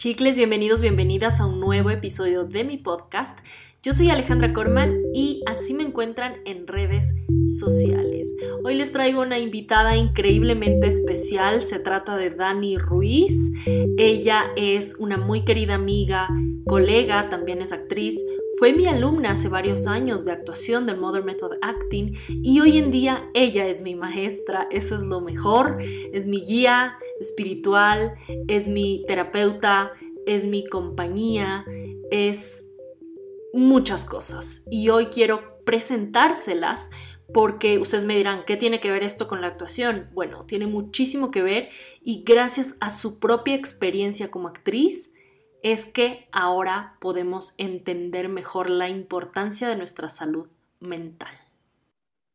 Chicles, bienvenidos, bienvenidas a un nuevo episodio de mi podcast. Yo soy Alejandra Corman y así me encuentran en redes sociales. Hoy les traigo una invitada increíblemente especial. Se trata de Dani Ruiz. Ella es una muy querida amiga, colega, también es actriz. Fue mi alumna hace varios años de actuación del Modern Method Acting y hoy en día ella es mi maestra. Eso es lo mejor. Es mi guía espiritual, es mi terapeuta, es mi compañía, es muchas cosas. Y hoy quiero presentárselas porque ustedes me dirán, ¿qué tiene que ver esto con la actuación? Bueno, tiene muchísimo que ver y gracias a su propia experiencia como actriz, es que ahora podemos entender mejor la importancia de nuestra salud mental.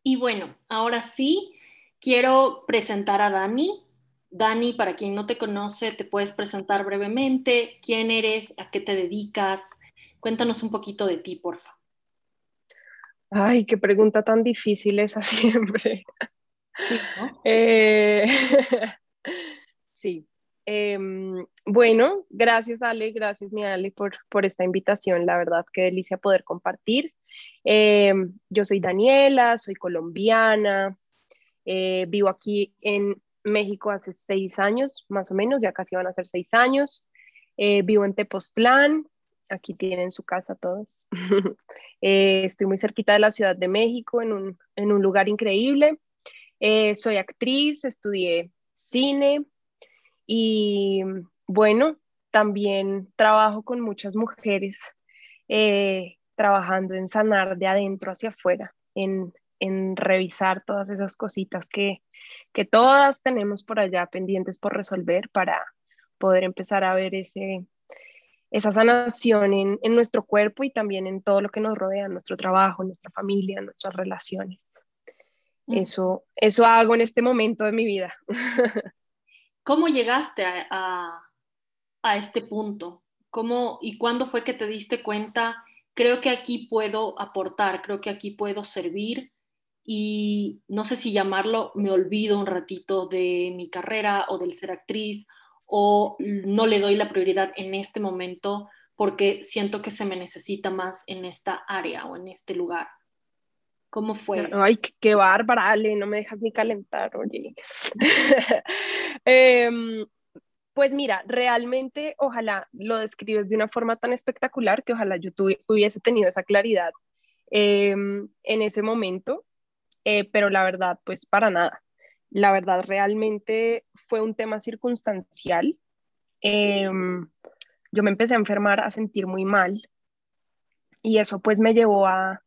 Y bueno, ahora sí, quiero presentar a Dani. Dani, para quien no te conoce, te puedes presentar brevemente. ¿Quién eres? ¿A qué te dedicas? Cuéntanos un poquito de ti, porfa. Ay, qué pregunta tan difícil esa siempre. Sí, ¿no? eh, sí. Em, bueno, gracias Ale, gracias mi Ale por, por esta invitación, la verdad qué delicia poder compartir. Em, yo soy Daniela, soy colombiana, eh, vivo aquí en México hace seis años, más o menos, ya casi van a ser seis años. Eh, vivo en Tepoztlán, aquí tienen su casa todos. Eh, estoy muy cerquita de la Ciudad de México, en un, en un lugar increíble. soy actriz, estudié cine, y bueno, también trabajo con muchas mujeres eh, trabajando en sanar de adentro hacia afuera, en, revisar todas esas cositas que, todas tenemos por allá pendientes por resolver para poder empezar a ver ese, esa sanación en, en, nuestro cuerpo y también en todo lo que nos rodea, nuestro trabajo, nuestra familia, nuestras relaciones. Mm. Eso, eso hago en este momento de mi vida. ¿Cómo llegaste a, este punto? ¿Cómo y cuándo fue que te diste cuenta? Creo que aquí puedo aportar, creo que aquí puedo servir y no sé si llamarlo, me olvido un ratito de mi carrera o del ser actriz o no le doy la prioridad en este momento porque siento que se me necesita más en esta área o en este lugar. ¿Cómo fue? Ay, qué, bárbara, Ale, no me dejas ni calentar, oye. Em, pues mira, realmente ojalá lo describes de una forma tan espectacular que ojalá yo hubiese tenido esa claridad em, en ese momento, eh, pero la verdad, pues para nada. La verdad, realmente fue un tema circunstancial. Em, yo me empecé a enfermar, a sentir muy mal y eso pues me llevó a,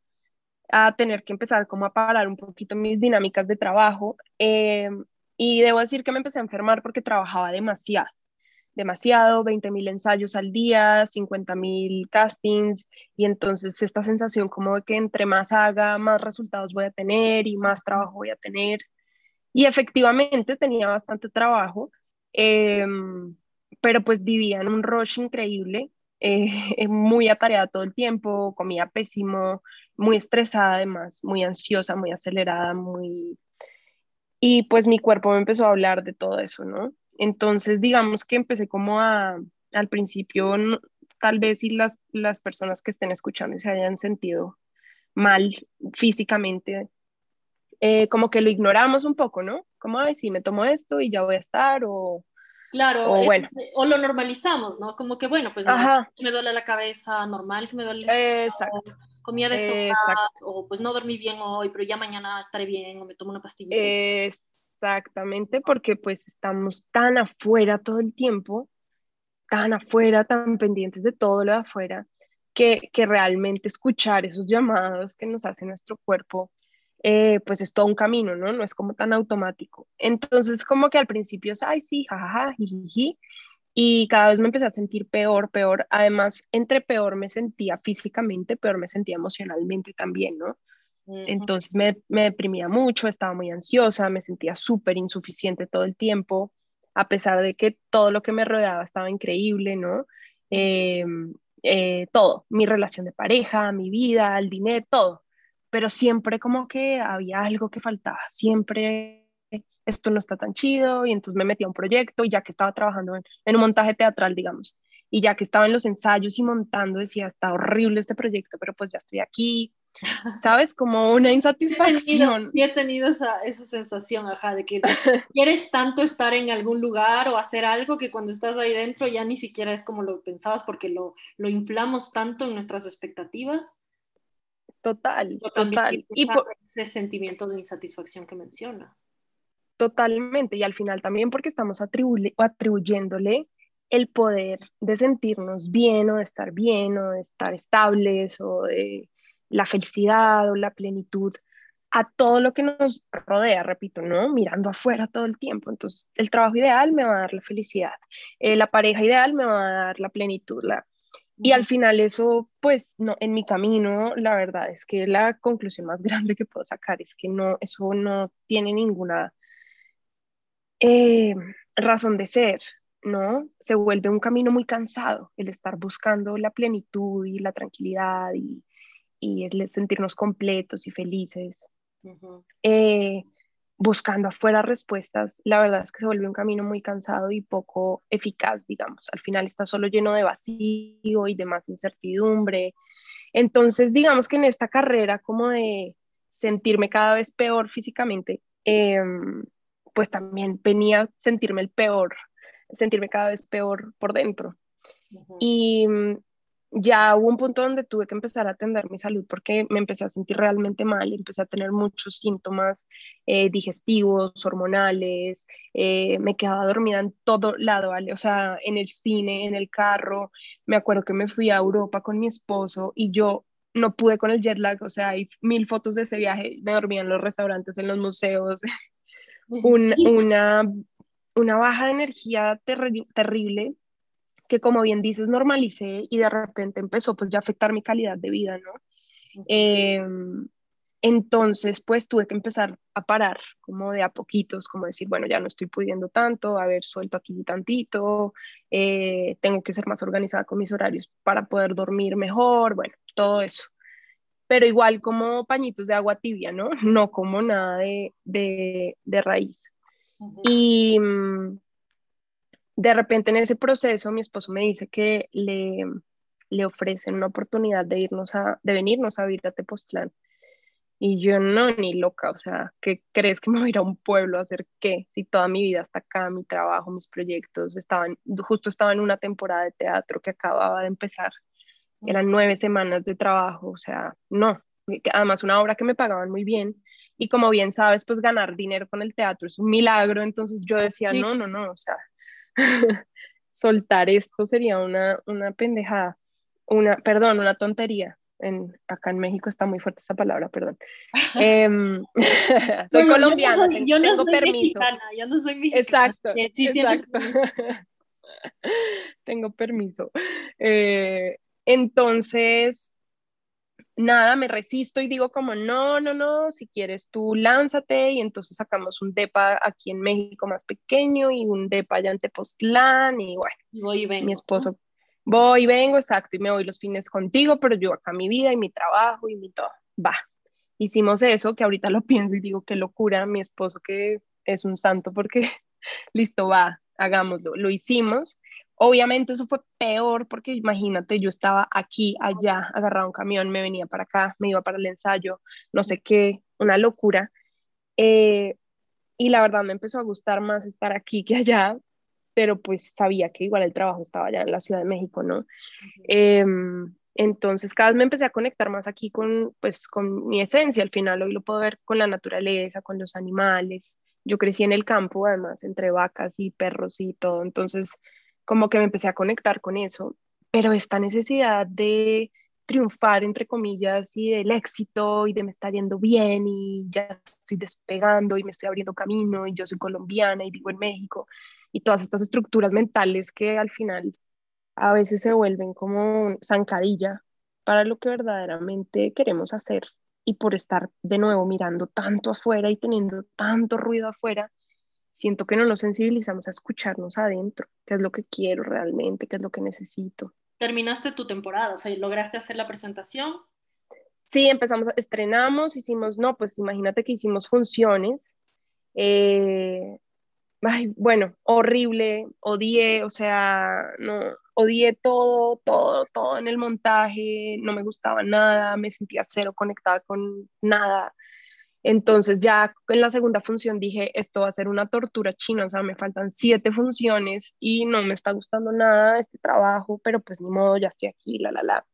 a tener que empezar como a parar un poquito mis dinámicas de trabajo. Eh, y debo decir que me empecé a enfermar porque trabajaba demasiado, demasiado, 20 mil ensayos al día, 50 mil castings, y entonces esta sensación como de que entre más haga, más resultados voy a tener y más trabajo voy a tener. Y efectivamente tenía bastante trabajo, eh, pero pues vivía en un rush increíble eh, muy atareada todo el tiempo, comía pésimo, muy estresada además, muy ansiosa, muy acelerada, muy... Y pues mi cuerpo me empezó a hablar de todo eso, ¿no? Entonces, digamos que empecé como a, al principio, tal vez si las, las personas que estén escuchando se hayan sentido mal físicamente, eh, como que lo ignoramos un poco, ¿no? Como, ay, sí, me tomo esto y ya voy a estar, o, Claro, o, bueno. o lo normalizamos, ¿no? Como que, bueno, pues me duele la cabeza, normal que me duele el Exacto. comía de sopa, o pues no dormí bien hoy, pero ya mañana estaré bien, o me tomo una pastilla. Exactamente, porque pues estamos tan afuera todo el tiempo, tan afuera, tan pendientes de todo lo de afuera, que, que realmente escuchar esos llamados que nos hace nuestro cuerpo eh, pues es todo un camino, ¿no? No es como tan automático. Entonces, como que al principio es, ay, sí, jajaja, jiji, y cada vez me empecé a sentir peor, peor. Además, entre peor me sentía físicamente, peor me sentía emocionalmente también, ¿no? Entonces me, me, deprimía mucho, estaba muy ansiosa, me sentía súper insuficiente todo el tiempo, a pesar de que todo lo que me rodeaba estaba increíble, ¿no? Em, eh, todo, mi relación de pareja, mi vida, el dinero, todo pero siempre como que había algo que faltaba, siempre esto no está tan chido y entonces me metí a un proyecto y ya que estaba trabajando en, un montaje teatral, digamos, y ya que estaba en los ensayos y montando, decía, está horrible este proyecto, pero pues ya estoy aquí, ¿sabes? Como una insatisfacción. Y he tenido, esa, esa, sensación, ajá, de que quieres tanto estar en algún lugar o hacer algo que cuando estás ahí dentro ya ni siquiera es como lo pensabas porque lo, lo inflamos tanto en nuestras expectativas. Total, total. Y por ese sentimiento de insatisfacción que mencionas. Totalmente, y al final también porque estamos atribuyéndole el poder de sentirnos bien o de estar bien o de estar estables o de la felicidad o la plenitud a todo lo que nos rodea, repito, ¿no? Mirando afuera todo el tiempo. Entonces, el trabajo ideal me va a dar la felicidad, eh, la pareja ideal me va a dar la plenitud, la... Y al final eso, pues, no, en mi camino, la verdad es que la conclusión más grande que puedo sacar es que no, eso no tiene ninguna eh, razón de ser, ¿no? Se vuelve un camino muy cansado el estar buscando la plenitud y la tranquilidad y, y el sentirnos completos y felices. Eh, buscando afuera respuestas, la verdad es que se vuelve un camino muy cansado y poco eficaz, digamos. Al final está solo lleno de vacío y de más incertidumbre. Entonces, digamos que en esta carrera como de sentirme cada vez peor físicamente, em, pues también venía sentirme el peor sentirme cada vez peor por dentro. Y ya hubo un punto donde tuve que empezar a atender mi salud porque me empecé a sentir realmente mal, empecé a tener muchos síntomas eh, digestivos, hormonales, eh, me quedaba dormida en todo lado, ¿vale? O sea, en el cine, en el carro, me acuerdo que me fui a Europa con mi esposo y yo no pude con el jet lag, o sea, hay mil fotos de ese viaje, me dormía en los restaurantes, en los museos, una una baja de energía terrible que como bien dices normalicé y de repente empezó pues ya a afectar mi calidad de vida, ¿no? Em, entonces pues tuve que empezar a parar como de a poquitos, como decir, bueno, ya no estoy pudiendo tanto, a ver, suelto aquí tantito, eh, tengo que ser más organizada con mis horarios para poder dormir mejor, bueno, todo eso. Pero igual como pañitos de agua tibia, ¿no? No como nada de, de, de raíz. Y mm, de repente en ese proceso mi esposo me dice que le, le ofrecen una oportunidad de irnos a, de venirnos a vivir a Tepoztlán. Y yo no, ni loca, o sea, ¿qué crees que me voy a ir a un pueblo a hacer qué? Si toda mi vida está acá, mi trabajo, mis proyectos, estaban, justo estaba en una temporada de teatro que acababa de empezar. Eran nueve semanas de trabajo, o sea, no. Además, una obra que me pagaban muy bien y como bien sabes, pues ganar dinero con el teatro es un milagro, entonces yo decía, no, no, no, o sea, soltar esto sería una, una pendejada, una, perdón, una tontería. En, acá en México está muy fuerte esa palabra, perdón. Em, soy colombiana, yo no soy, permiso. Mexicana, yo no soy mexicana. Exacto, exacto. tengo permiso. Eh, entonces, nada, me resisto y digo como, no, no, no, si quieres tú lánzate y entonces sacamos un DEPA aquí en México más pequeño y un DEPA allá en Tepoztlán y bueno, voy y vengo. mi esposo, voy y vengo, exacto, y me voy los fines contigo, pero yo acá mi vida y mi trabajo y mi todo, va. Hicimos eso, que ahorita lo pienso y digo, qué locura, mi esposo que es un santo porque, listo, va, hagámoslo, lo hicimos Obviamente eso fue peor porque imagínate, yo estaba aquí, allá, agarrado un camión, me venía para acá, me iba para el ensayo, no sé qué, una locura. Eh, y la verdad me empezó a gustar más estar aquí que allá, pero pues sabía que igual el trabajo estaba allá en la Ciudad de México, ¿no? Em, entonces cada vez me empecé a conectar más aquí con, pues, con mi esencia, al final hoy lo puedo ver con la naturaleza, con los animales. Yo crecí en el campo, además, entre vacas y perros y todo, entonces como que me empecé a conectar con eso, pero esta necesidad de triunfar, entre comillas, y del éxito y de me está yendo bien y ya estoy despegando y me estoy abriendo camino y yo soy colombiana y vivo en México y todas estas estructuras mentales que al final a veces se vuelven como zancadilla para lo que verdaderamente queremos hacer y por estar de nuevo mirando tanto afuera y teniendo tanto ruido afuera, siento que no nos sensibilizamos a escucharnos adentro, qué es lo que quiero realmente, qué es lo que necesito. Terminaste tu temporada, o sea, lograste hacer la presentación. Sí, empezamos, estrenamos, hicimos, no, pues imagínate que hicimos funciones, eh, ay, bueno, horrible, odié, o sea, no, odié todo, todo, todo en el montaje, no me gustaba nada, me sentía cero conectada con nada. Entonces ya en la segunda función dije, esto va a ser una tortura china, o sea, me faltan siete funciones y no me está gustando nada este trabajo, pero pues ni modo, ya estoy aquí, la, la, la.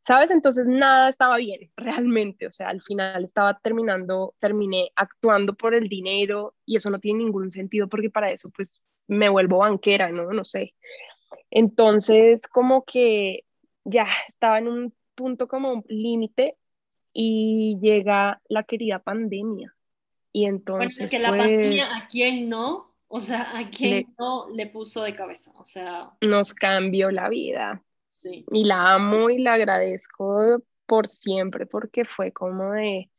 ¿Sabes? Entonces nada estaba bien, realmente, o sea, al final estaba terminando, terminé actuando por el dinero y eso no tiene ningún sentido porque para eso pues me vuelvo banquera, ¿no? No sé. Entonces como que ya estaba en un punto como límite y llega la querida pandemia. Y entonces... Bueno, es que la pues, pandemia a quién no, o sea, a quién no le puso de cabeza, o sea... Nos cambió la vida. Sí. Y la amo y la agradezco por siempre porque fue como de...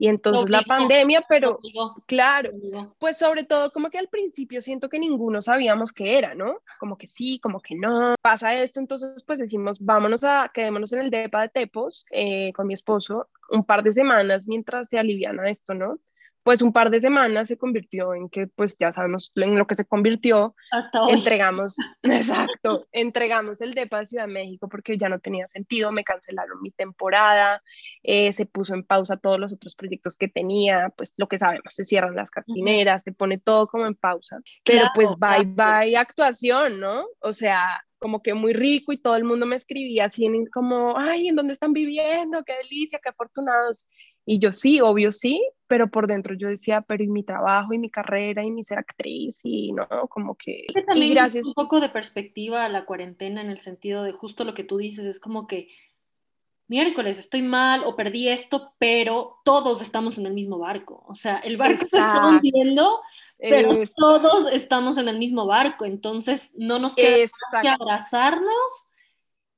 Y entonces la pandemia, pero claro, pues sobre todo como que al principio siento que ninguno sabíamos qué era, ¿no? Como que sí, como que no. Pasa esto, entonces pues decimos, vámonos a, quedémonos en el depa de Tepos eh, con mi esposo un par de semanas mientras se aliviana esto, ¿no? Pues un par de semanas se convirtió en que pues ya sabemos en lo que se convirtió, Hasta hoy. entregamos, exacto, entregamos el DEPA de Ciudad de México porque ya no tenía sentido, me cancelaron mi temporada, eh, se puso en pausa todos los otros proyectos que tenía, pues lo que sabemos, se cierran las castineras, se pone todo como en pausa, pero Claro, pues bye claro. bye actuación, ¿no? O sea, como que muy rico y todo el mundo me escribía así en- como, ay, ¿en dónde están viviendo? Qué delicia, qué afortunados. Y yo sí, obvio sí, pero por dentro yo decía, pero y mi trabajo y mi carrera y mi ser actriz y no, como que... Que Y también gracias. un poco de perspectiva a la cuarentena en el sentido de justo lo que tú dices, es como que miércoles estoy mal o perdí esto, pero todos estamos en el mismo barco. O sea, el barco se está hundiendo, pero todos estamos en el mismo barco, entonces no nos queda más que abrazarnos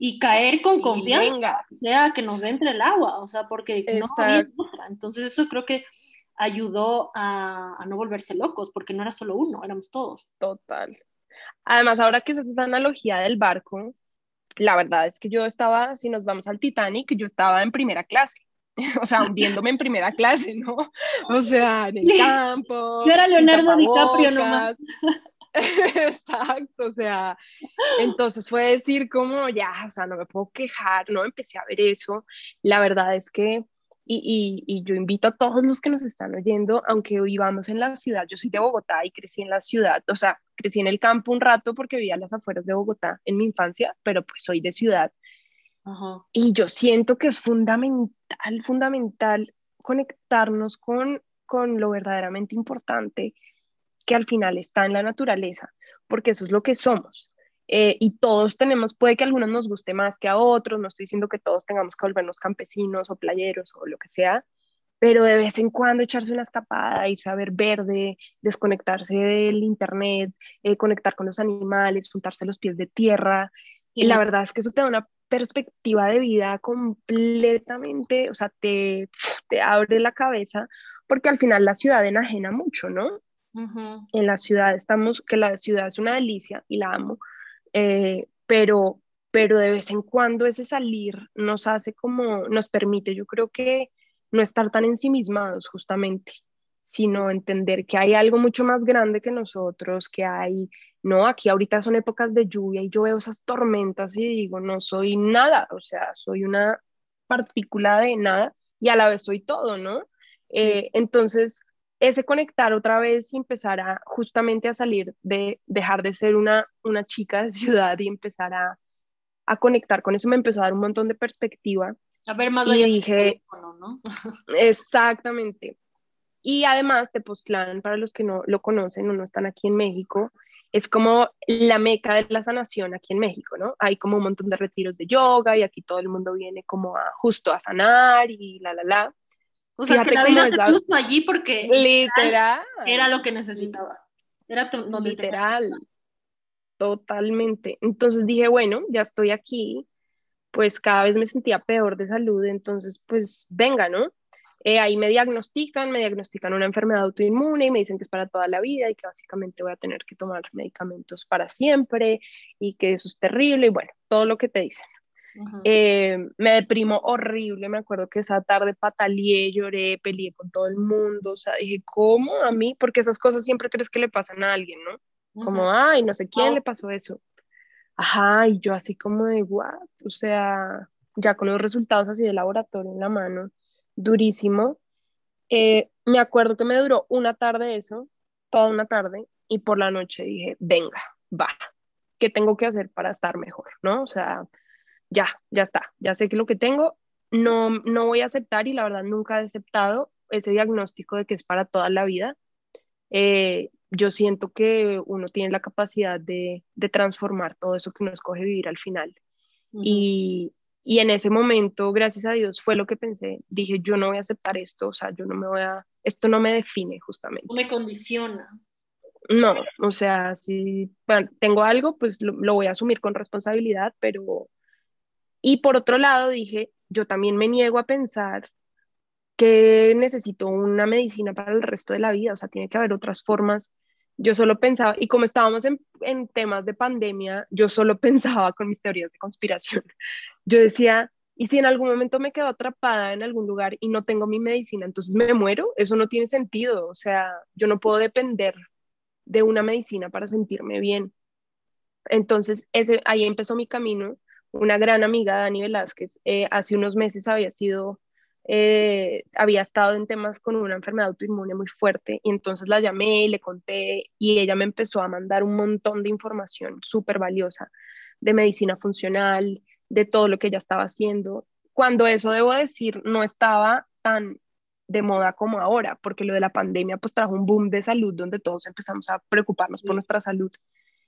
y caer con confianza, venga, o sea, que nos entre el agua, o sea, porque no había Exacto. Entonces eso creo que ayudó a, a no volverse locos, porque no era solo uno, éramos todos. total. Además, ahora que usas esa analogía del barco, la verdad es que yo estaba, si nos vamos al Titanic, yo estaba en primera clase. O sea, hundiéndome en primera clase, ¿no? O sea, en el campo. Yo era Leonardo DiCaprio nomás. Exacto, o sea, entonces fue decir como ya, o sea, no me puedo quejar, no empecé a ver eso. La verdad es que, y, y, y yo invito a todos los que nos están oyendo, aunque vivamos en la ciudad, yo soy de Bogotá y crecí en la ciudad, o sea, crecí en el campo un rato porque vivía a las afueras de Bogotá en mi infancia, pero pues soy de ciudad. Ajá. Y yo siento que es fundamental, fundamental conectarnos con, con lo verdaderamente importante que al final está en la naturaleza, porque eso es lo que somos. Eh, y todos tenemos, puede que a algunos nos guste más que a otros, no estoy diciendo que todos tengamos que volvernos campesinos o playeros o lo que sea, pero de vez en cuando echarse una escapada, irse a ver verde, desconectarse del internet, eh, conectar con los animales, juntarse los pies de tierra. Y la verdad es que eso te da una perspectiva de vida completamente, o sea, te, te abre la cabeza, porque al final la ciudad enajena mucho, ¿no? En la ciudad. Estamos, que la ciudad es una delicia y la amo, eh, pero, pero de vez en cuando ese salir nos hace como, nos permite, yo creo que no estar tan ensimismados justamente, sino entender que hay algo mucho más grande que nosotros, que hay, no, aquí ahorita son épocas de lluvia y yo veo esas tormentas y digo, no soy nada, o sea, soy una partícula de nada y a la vez soy todo, ¿no? Eh, entonces, ese conectar otra vez y empezar a justamente a salir de dejar de ser una, una chica de ciudad y empezar a, a conectar con eso me empezó a dar un montón de perspectiva A ver, más y allá del dije, teléfono, ¿no? exactamente. Y además, Tepoztlán, para los que no lo conocen o no están aquí en México, es como la meca de la sanación aquí en México, ¿no? Hay como un montón de retiros de yoga y aquí todo el mundo viene como a justo a sanar y la, la, la. O sea, Fíjate que la vida la- allí porque Literal. era lo que necesitabas. Era Literal. Totalmente. Entonces dije, bueno, ya estoy aquí, pues cada vez me sentía peor de salud, entonces pues venga, ¿no? Eh, ahí me diagnostican, me diagnostican una enfermedad autoinmune y me dicen que es para toda la vida y que básicamente voy a tener que tomar medicamentos para siempre y que eso es terrible y bueno, todo lo que te dicen. Eh, me deprimo horrible, me acuerdo que esa tarde pataleé, lloré, peleé con todo el mundo, o sea, dije, ¿cómo a mí? Porque esas cosas siempre crees que le pasan a alguien, ¿no? Como, ay, no sé quién le pasó eso. Ajá, y yo así como de, what? O sea, ya con los resultados así de laboratorio en la mano, durísimo. Eh, me acuerdo que me duró una tarde eso, toda una tarde, y por la noche dije, venga, va, ¿qué tengo que hacer para estar mejor? ¿No? O sea, ya, ya está, ya sé que lo que tengo, no, no voy a aceptar y la verdad nunca he aceptado ese diagnóstico de que es para toda la vida. Eh, yo siento que uno tiene la capacidad de, de, transformar todo eso que uno escoge vivir al final. y, y, en ese momento, gracias a Dios, fue lo que pensé. Dije, yo no voy a aceptar esto, o sea, yo no me voy a, esto no me define justamente. No me condiciona. No, o sea, si tengo algo, pues lo, lo voy a asumir con responsabilidad, pero... Y por otro lado, dije, yo también me niego a pensar que necesito una medicina para el resto de la vida, o sea, tiene que haber otras formas. Yo solo pensaba, y como estábamos en, en temas de pandemia, yo solo pensaba con mis teorías de conspiración. Yo decía, ¿y si en algún momento me quedo atrapada en algún lugar y no tengo mi medicina, entonces me muero? Eso no tiene sentido, o sea, yo no puedo depender de una medicina para sentirme bien. Entonces, ese, ahí empezó mi camino. Una gran amiga, Dani Velázquez, eh, hace unos meses había sido eh, había estado en temas con una enfermedad autoinmune muy fuerte y entonces la llamé y le conté y ella me empezó a mandar un montón de información súper valiosa de medicina funcional, de todo lo que ella estaba haciendo, cuando eso debo decir no estaba tan de moda como ahora, porque lo de la pandemia pues trajo un boom de salud donde todos empezamos a preocuparnos por nuestra salud.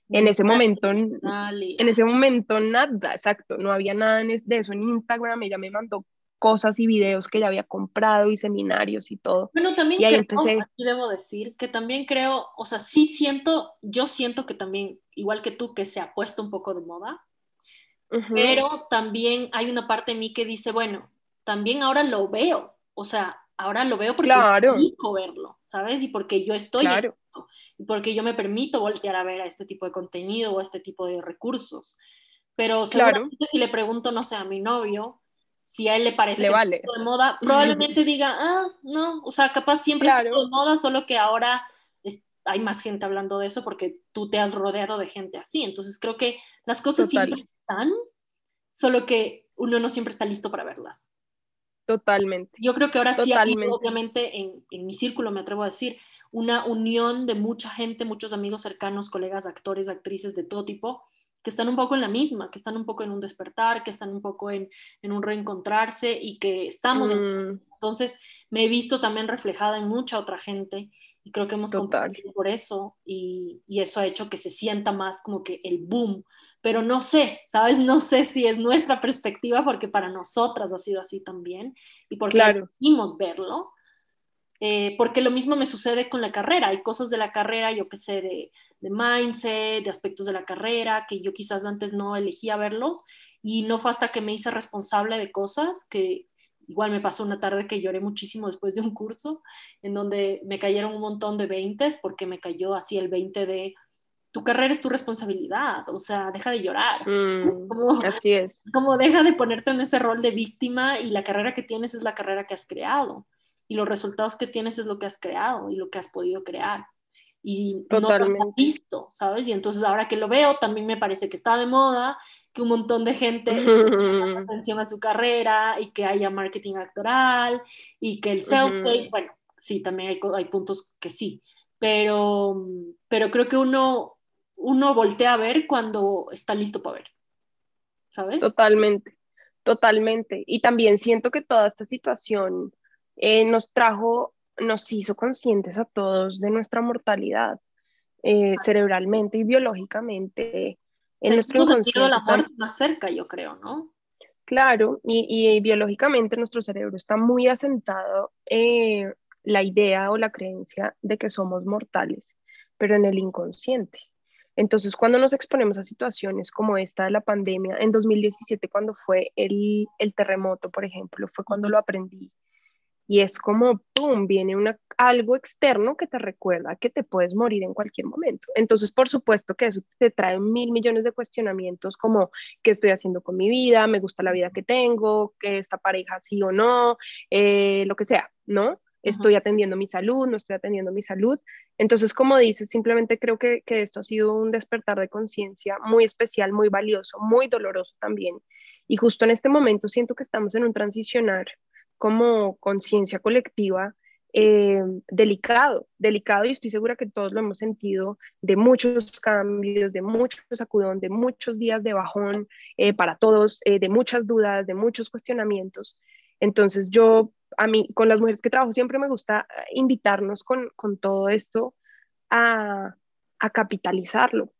En ese momento, en ese momento nada, exacto, no había nada de eso en Instagram, ella me mandó cosas y videos que ya había comprado y seminarios y todo. Bueno, también y ahí empecé. Y debo decir que también creo, o sea, sí siento, yo siento que también, igual que tú, que se ha puesto un poco de moda, pero también hay una parte de mí que dice, bueno, también ahora lo veo, o sea, ahora lo veo porque claro. verlo, ¿sabes? Y porque yo estoy claro. y porque yo me permito voltear a ver a este tipo de contenido o a este tipo de recursos. Pero seguramente claro. si le pregunto, no sé, a mi novio, si a él le parece le que vale. de moda, probablemente diga, ah, no, o sea, capaz siempre claro. de moda, solo que ahora es, hay más gente hablando de eso porque tú te has rodeado de gente así. Entonces creo que las cosas Total. siempre están, solo que uno no siempre está listo para verlas. Totalmente. Yo creo que ahora sí hay, obviamente, en, en, mi círculo, me atrevo a decir, una unión de mucha gente, muchos amigos cercanos, colegas, actores, actrices de todo tipo, que están un poco en la misma, que están un poco en un despertar, que están un poco en, en un reencontrarse y que estamos. Mm. En... Entonces, me he visto también reflejada en mucha otra gente y creo que hemos compartido por eso y, y, eso ha hecho que se sienta más como que el boom. Pero no sé, ¿sabes? No sé si es nuestra perspectiva porque para nosotras ha sido así también y porque claro. quisimos verlo. Eh, porque lo mismo me sucede con la carrera. Hay cosas de la carrera, yo que sé, de, de mindset, de aspectos de la carrera, que yo quizás antes no elegía verlos y no fue hasta que me hice responsable de cosas que igual me pasó una tarde que lloré muchísimo después de un curso en donde me cayeron un montón de veintes porque me cayó así el 20 de tu carrera es tu responsabilidad, o sea, deja de llorar. Mm, como, así es. Como deja de ponerte en ese rol de víctima y la carrera que tienes es la carrera que has creado y los resultados que tienes es lo que has creado y lo que has podido crear y Totalmente. no lo has visto, ¿sabes? Y entonces ahora que lo veo también me parece que está de moda, que un montón de gente presta atención a su carrera y que haya marketing actoral y que el self-tape, bueno, sí, también hay, hay puntos que sí, pero, pero creo que uno, uno voltea a ver cuando está listo para ver, ¿sabes? Totalmente, totalmente. Y también siento que toda esta situación eh, nos trajo nos hizo conscientes a todos de nuestra mortalidad eh, cerebralmente y biológicamente. En Se nuestro inconsciente. la muerte más cerca, yo creo, ¿no? Claro, y, y biológicamente nuestro cerebro está muy asentado eh, la idea o la creencia de que somos mortales, pero en el inconsciente. Entonces, cuando nos exponemos a situaciones como esta de la pandemia, en 2017, cuando fue el, el terremoto, por ejemplo, fue cuando lo aprendí y es como, ¡pum!, viene una, algo externo que te recuerda que te puedes morir en cualquier momento. Entonces, por supuesto que eso te trae mil millones de cuestionamientos como, ¿qué estoy haciendo con mi vida? ¿Me gusta la vida que tengo? ¿Que esta pareja sí o no? Eh, lo que sea, ¿no? Estoy atendiendo mi salud, no estoy atendiendo mi salud. Entonces, como dices, simplemente creo que, que esto ha sido un despertar de conciencia muy especial, muy valioso, muy doloroso también. Y justo en este momento siento que estamos en un transicionar como conciencia colectiva eh, delicado, delicado y estoy segura que todos lo hemos sentido de muchos cambios, de muchos sacudón, de muchos días de bajón eh, para todos, eh, de muchas dudas, de muchos cuestionamientos. Entonces yo, a mí, con las mujeres que trabajo, siempre me gusta invitarnos con, con todo esto a, a capitalizarlo,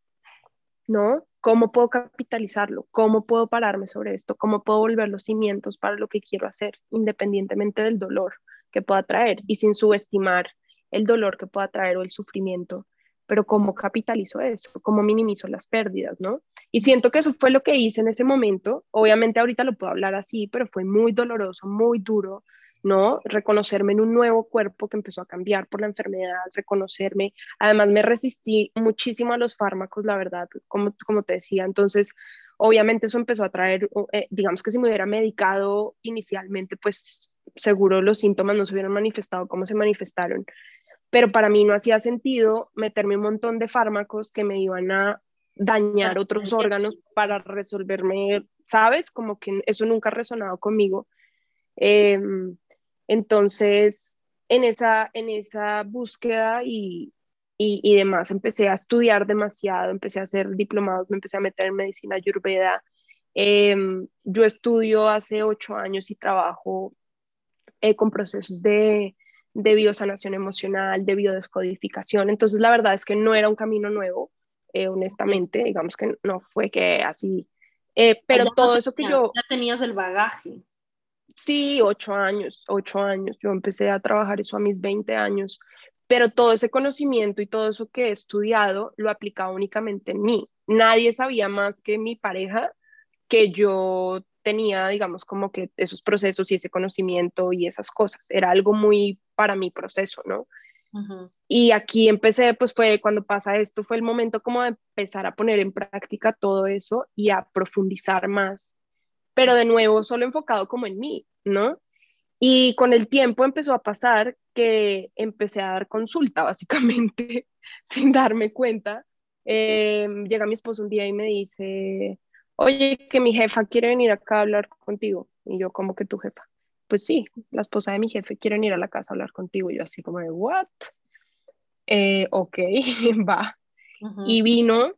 ¿no? ¿Cómo puedo capitalizarlo? ¿Cómo puedo pararme sobre esto? ¿Cómo puedo volver los cimientos para lo que quiero hacer, independientemente del dolor que pueda traer y sin subestimar el dolor que pueda traer o el sufrimiento? Pero ¿cómo capitalizo eso? ¿Cómo minimizo las pérdidas? ¿no? Y siento que eso fue lo que hice en ese momento. Obviamente ahorita lo puedo hablar así, pero fue muy doloroso, muy duro, ¿no? Reconocerme en un nuevo cuerpo que empezó a cambiar por la enfermedad, reconocerme. Además, me resistí muchísimo a los fármacos, la verdad, como, como te decía. Entonces, obviamente eso empezó a traer, eh, digamos que si me hubiera medicado inicialmente, pues seguro los síntomas no se hubieran manifestado como se manifestaron. Pero para mí no hacía sentido meterme un montón de fármacos que me iban a dañar otros órganos para resolverme, ¿sabes? Como que eso nunca ha resonado conmigo. Eh, entonces, en esa, en esa búsqueda y, y, demás, empecé a estudiar demasiado, empecé a hacer diplomados, me empecé a meter en medicina ayurveda. Em, yo estudio hace ocho años y trabajo eh, con procesos de, de biosanación emocional, de biodescodificación. Entonces, la verdad es que no era un camino nuevo, eh, honestamente, digamos que no fue que así, eh, pero todo eso que yo... Ya tenías el bagaje. Sí, ocho años, ocho años. Yo empecé a trabajar eso a mis 20 años, pero todo ese conocimiento y todo eso que he estudiado lo aplicaba únicamente en mí. Nadie sabía más que mi pareja que yo tenía, digamos, como que esos procesos y ese conocimiento y esas cosas. Era algo muy para mi proceso, ¿no? Y aquí empecé, pues fue cuando pasa esto, fue el momento como de empezar a poner en práctica todo eso y a profundizar más pero de nuevo solo enfocado como en mí, ¿no? Y con el tiempo empezó a pasar que empecé a dar consulta, básicamente, sin darme cuenta. Eh, llega mi esposo un día y me dice, oye, que mi jefa quiere venir acá a hablar contigo. Y yo, ¿cómo que tu jefa? Pues sí, la esposa de mi jefe quiere venir a la casa a hablar contigo. Y yo así como de, ¿what? Eh, ok, va. Y vino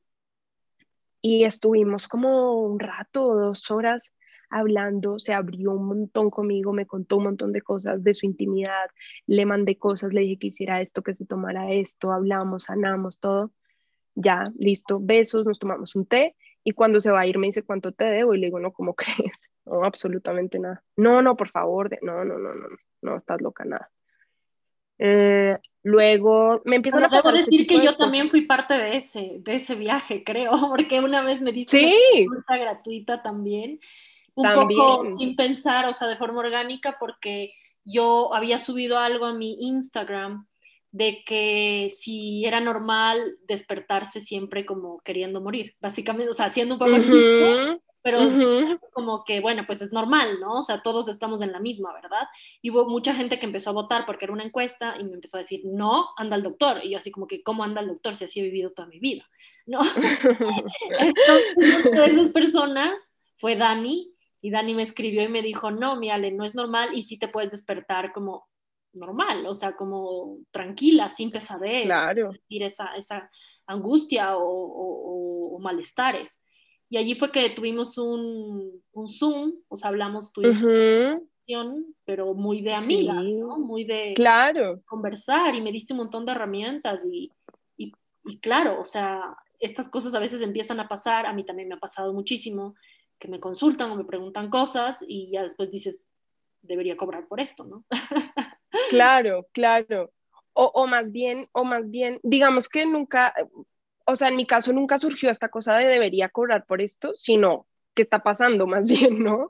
y estuvimos como un rato, dos horas hablando, se abrió un montón conmigo, me contó un montón de cosas de su intimidad, le mandé cosas, le dije que hiciera esto, que se tomara esto, hablamos, sanamos, todo. Ya, listo, besos, nos tomamos un té y cuando se va a ir me dice cuánto te debo y le digo, no, ¿cómo crees? No, absolutamente nada. No, no, por favor, no, no, no, no, no, estás loca, nada. Eh, luego me empiezan a pasar. Debo este decir que yo también fui parte de ese, de ese viaje, creo, porque una vez me diste ¿Sí? una gratuita también un poco sin pensar, o sea, de forma orgánica, porque yo había subido algo a mi Instagram de que si era normal despertarse siempre como queriendo morir, básicamente, o sea, siendo un poco pero como que, bueno, pues es normal, ¿no? O sea, todos estamos en la misma, ¿verdad? Y hubo mucha gente que empezó a votar porque era una encuesta y me empezó a decir, no, anda el doctor. Y yo así como que, ¿cómo anda el doctor si así he vivido toda mi vida? ¿No? Entonces, una de esas personas fue Dani, y Dani me escribió y me dijo, no, mi Ale, no es normal y sí te puedes despertar como normal, o sea, como tranquila, sin pesadez, claro. sentir esa, esa angustia o, malestares. Y allí fue que tuvimos un, un Zoom, o sea, hablamos tú pero muy de amiga, ¿no? Muy de claro. conversar y me diste un montón de herramientas y, y, y claro, o sea, estas cosas a veces empiezan a pasar, a mí también me ha pasado muchísimo, que me consultan o me preguntan cosas y ya después dices, debería cobrar por esto, ¿no? claro, claro. O, o, más bien, o más bien, digamos que nunca, o sea, en mi caso nunca surgió esta cosa de debería cobrar por esto, sino qué está pasando más bien, ¿no?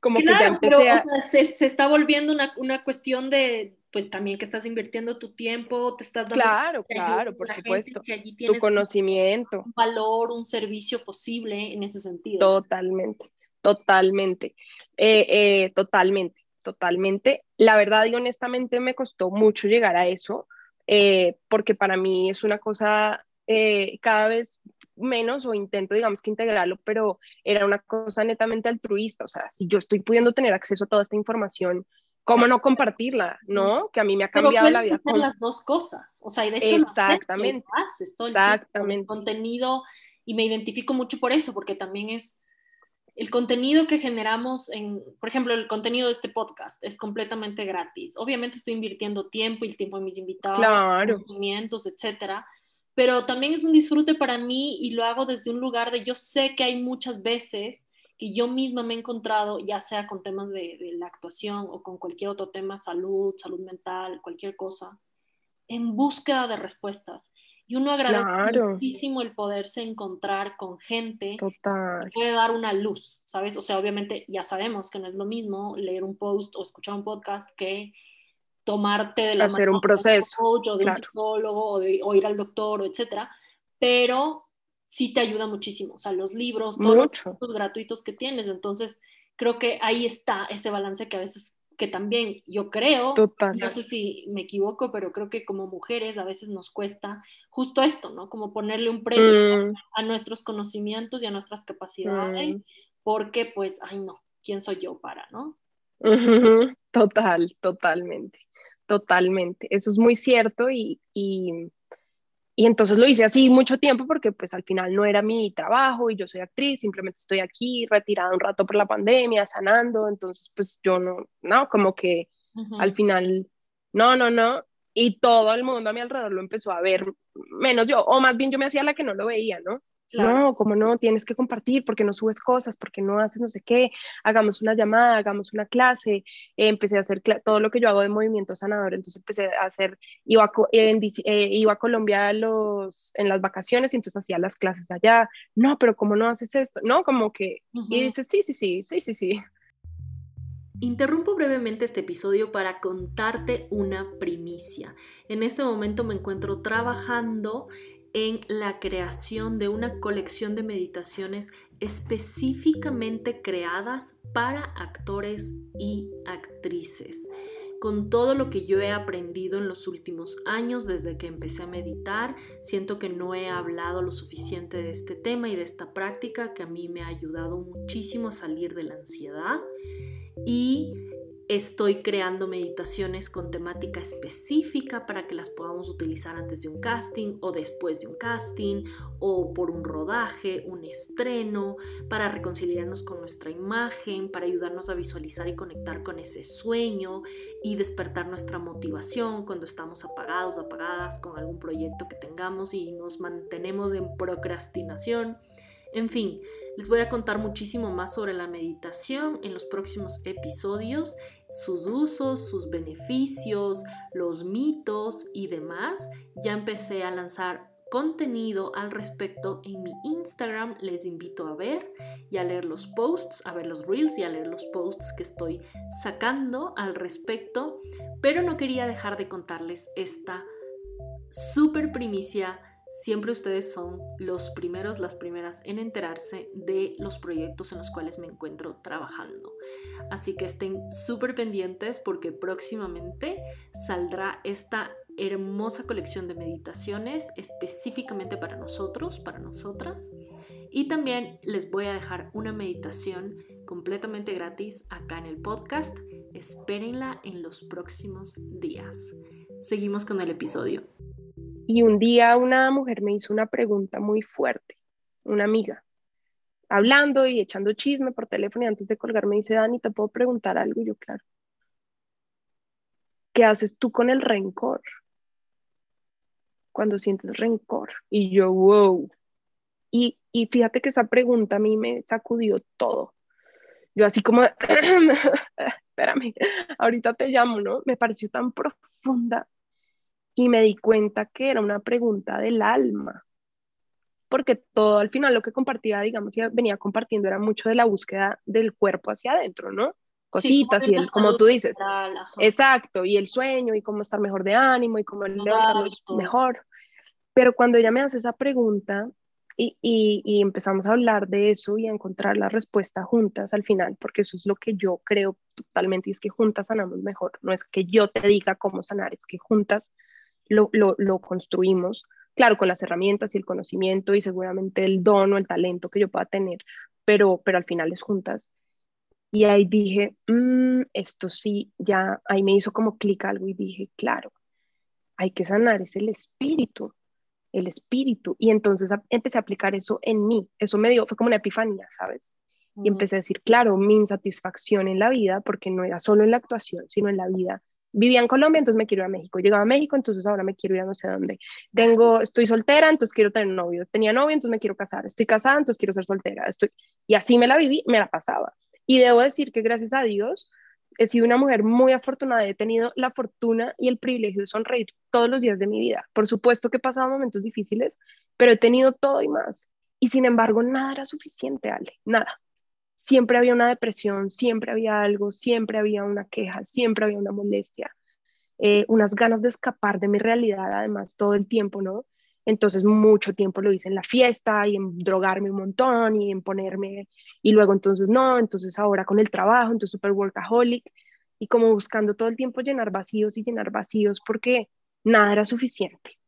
Como que ya empecé pero, a... o sea, se, se, está volviendo una, una, cuestión de, pues también que estás invirtiendo tu tiempo, te estás dando... Claro, claro, por supuesto. tu conocimiento. Un valor, un servicio posible en ese sentido. Totalmente, totalmente, eh, eh, totalmente, totalmente. La verdad y honestamente me costó mucho llegar a eso, eh, porque para mí es una cosa cada vez menos o intento, digamos que integrarlo, pero era una cosa netamente altruista, o sea, si yo estoy pudiendo tener acceso a toda esta información, ¿cómo no compartirla? ¿No? Que a mí me ha cambiado la vida. Hacer con... las dos cosas, o sea, y de hecho Exactamente. Lo haces todo el Exactamente. Tiempo, el contenido, y me identifico mucho por eso, porque también es el contenido que generamos en, por ejemplo, el contenido de este podcast es completamente gratis. Obviamente estoy invirtiendo tiempo y el tiempo de mis invitados, claro. conocimientos, etcétera pero también es un disfrute para mí y lo hago desde un lugar de yo sé que hay muchas veces que yo misma me he encontrado, ya sea con temas de, de, la actuación o con cualquier otro tema, salud, salud mental, cualquier cosa, en búsqueda de respuestas. Y uno agradece claro. muchísimo el poderse encontrar con gente Total. que puede dar una luz, ¿sabes? O sea, obviamente ya sabemos que no es lo mismo leer un post o escuchar un podcast que tomarte de la hacer un proceso de un, coach, o de claro. un psicólogo o, de, o, ir al doctor, o etcétera, pero sí te ayuda muchísimo, o sea, los libros, todos Mucho. los gratuitos que tienes, entonces creo que ahí está ese balance que a veces que también yo creo, Total. no sé si me equivoco, pero creo que como mujeres a veces nos cuesta justo esto, ¿no? Como ponerle un precio mm. a nuestros conocimientos y a nuestras capacidades, Mm. porque pues, ay no, ¿quién soy yo para, no? Total, totalmente, totalmente. Eso es muy cierto y, y, y entonces lo hice así mucho tiempo porque pues al final no era mi trabajo y yo soy actriz, simplemente estoy aquí retirada un rato por la pandemia, sanando, entonces pues yo no, no, como que al final, no, no, no. Y todo el mundo a mi alrededor lo empezó a ver, menos yo, o más bien yo me hacía la que no lo veía, ¿no? Claro. No, como no, tienes que compartir, porque no subes cosas, porque no haces no sé qué, hagamos una llamada, hagamos una clase, eh, empecé a hacer todo lo que yo hago de movimiento sanador, entonces empecé a hacer, iba a, en eh, iba a Colombia los, en las vacaciones y entonces hacía las clases allá, no, pero ¿cómo no haces esto? No, como que, Ujú. y dices, sí, sí, sí, sí, sí, sí. Interrumpo brevemente este episodio para contarte una primicia. En este momento me encuentro trabajando en la creación de una colección de meditaciones específicamente creadas para actores y actrices. Con todo lo que yo he aprendido en los últimos años desde que empecé a meditar, siento que no he hablado lo suficiente de este tema y de esta práctica que a mí me ha ayudado muchísimo a salir de la ansiedad y estoy creando meditaciones con temática específica para que las podamos utilizar antes de un casting o después de un casting o por un rodaje, un estreno, para reconciliarnos con nuestra imagen, para ayudarnos a visualizar y conectar con ese sueño y despertar nuestra motivación cuando estamos apagados, apagadas con algún proyecto que tengamos y nos mantenemos en procrastinación. En fin, les voy a contar muchísimo más sobre la meditación en los próximos episodios, sus usos, sus beneficios, los mitos y demás. Ya empecé a lanzar contenido al respecto en mi Instagram. Les invito a ver y a leer los posts, a ver los reels y a leer los posts que estoy sacando al respecto. Pero no quería dejar de contarles esta super primicia siempre ustedes son los primeros, las primeras en enterarse de los proyectos en los cuales me encuentro trabajando. Así que estén súper pendientes porque próximamente saldrá esta hermosa colección de meditaciones específicamente para nosotros, para nosotras. Y también les voy a dejar una meditación completamente gratis acá en el podcast. Espérenla en los próximos días. Seguimos con el episodio. Y un día una mujer me hizo una pregunta muy fuerte, una amiga, hablando y echando chisme por teléfono y antes de colgar me dice, Dani, ¿te puedo preguntar algo? Y yo, claro. ¿Qué haces tú con el rencor? Cuando sientes rencor. Y yo, wow. Y, y fíjate que esa pregunta a mí me sacudió todo. Yo así como, espérame, ahorita te llamo, ¿no? Me pareció tan profunda y me di cuenta que era una pregunta del alma. porque todo al final lo que compartía, digamos, venía compartiendo era mucho de la búsqueda del cuerpo hacia adentro, ¿no? Cositas y el, como tú dices. exacto, y el sueño y cómo estar mejor de ánimo y cómo levantarnos mejor. Pero cuando ella me hace esa pregunta y, y, y, empezamos a hablar de eso y a encontrar la respuesta juntas al final, porque eso es lo que yo creo totalmente, y es que juntas sanamos mejor. No es que yo te diga cómo sanar, es que juntas lo, lo, lo construimos claro, con las herramientas y el conocimiento y seguramente el don o el talento que yo pueda tener, pero, pero al final es juntas. Y ahí dije, mm, esto sí, ya, ahí me hizo como clic algo y dije, claro, hay que sanar, es el espíritu, el espíritu. Y entonces empecé a aplicar eso en mí, eso me dio, fue como una epifanía, ¿sabes? Y empecé a decir, claro, mi insatisfacción en la vida, porque no era solo en la actuación, sino en la vida, vivía en Colombia, entonces me quiero ir a México. Llegaba a México, entonces ahora me quiero ir a no sé dónde. Tengo, estoy soltera, entonces quiero tener novio. Tenía novio, entonces me quiero casar. Estoy casada, entonces quiero ser soltera. Estoy... Y así me la viví, me la pasaba. Y debo decir que gracias a Dios he sido una mujer muy afortunada. He tenido la fortuna y el privilegio de sonreír todos los días de mi vida. Por supuesto que he pasado momentos difíciles, pero he tenido todo y más. Y sin embargo, nada era suficiente, Ale, nada siempre había una depresión, siempre había algo, siempre había una queja, siempre había una molestia, eh, unas ganas de escapar de mi realidad, además, todo el tiempo, ¿no? Entonces, mucho tiempo lo hice en la fiesta y en drogarme un montón y en ponerme, y luego entonces no, entonces ahora con el trabajo, entonces super workaholic, y como buscando todo el tiempo llenar vacíos y llenar vacíos porque nada era suficiente.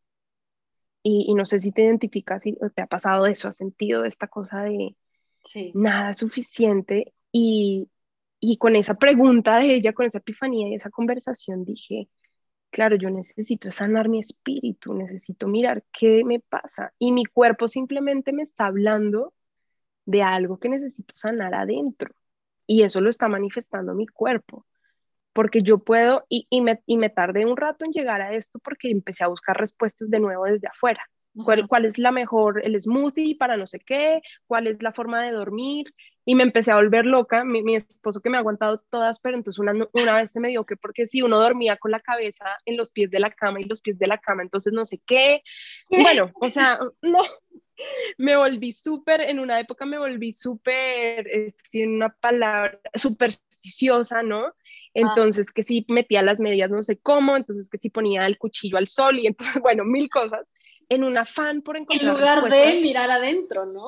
Y, y no sé si te identificas, si te ha pasado eso, has sentido esta cosa de, nada suficiente. Y, y con esa pregunta de ella, con esa epifanía y esa conversación, dije, claro, yo necesito sanar mi espíritu, necesito mirar qué me pasa. Y mi cuerpo simplemente me está hablando de algo que necesito sanar adentro. Y eso lo está manifestando mi cuerpo. Porque yo puedo, y, y, me, y me tardé un rato en llegar a esto porque empecé a buscar respuestas de nuevo desde afuera. ¿Cuál, es la mejor, el smoothie para no sé qué? ¿Cuál es la forma de dormir? Y me empecé a volver loca. Mi, esposo que me ha aguantado todas, pero entonces una, una vez se me dio que porque si uno dormía con la cabeza en los pies de la cama y los pies de la cama, entonces no sé qué. Bueno, o sea, no, me volví súper, en una época me volví súper, en una palabra, supersticiosa, ¿no? Ah. Entonces, que sí metía las medias no sé cómo, entonces que sí ponía el cuchillo al sol y entonces, bueno, mil cosas en un afán por encontrar. En lugar de mirar adentro, ¿no?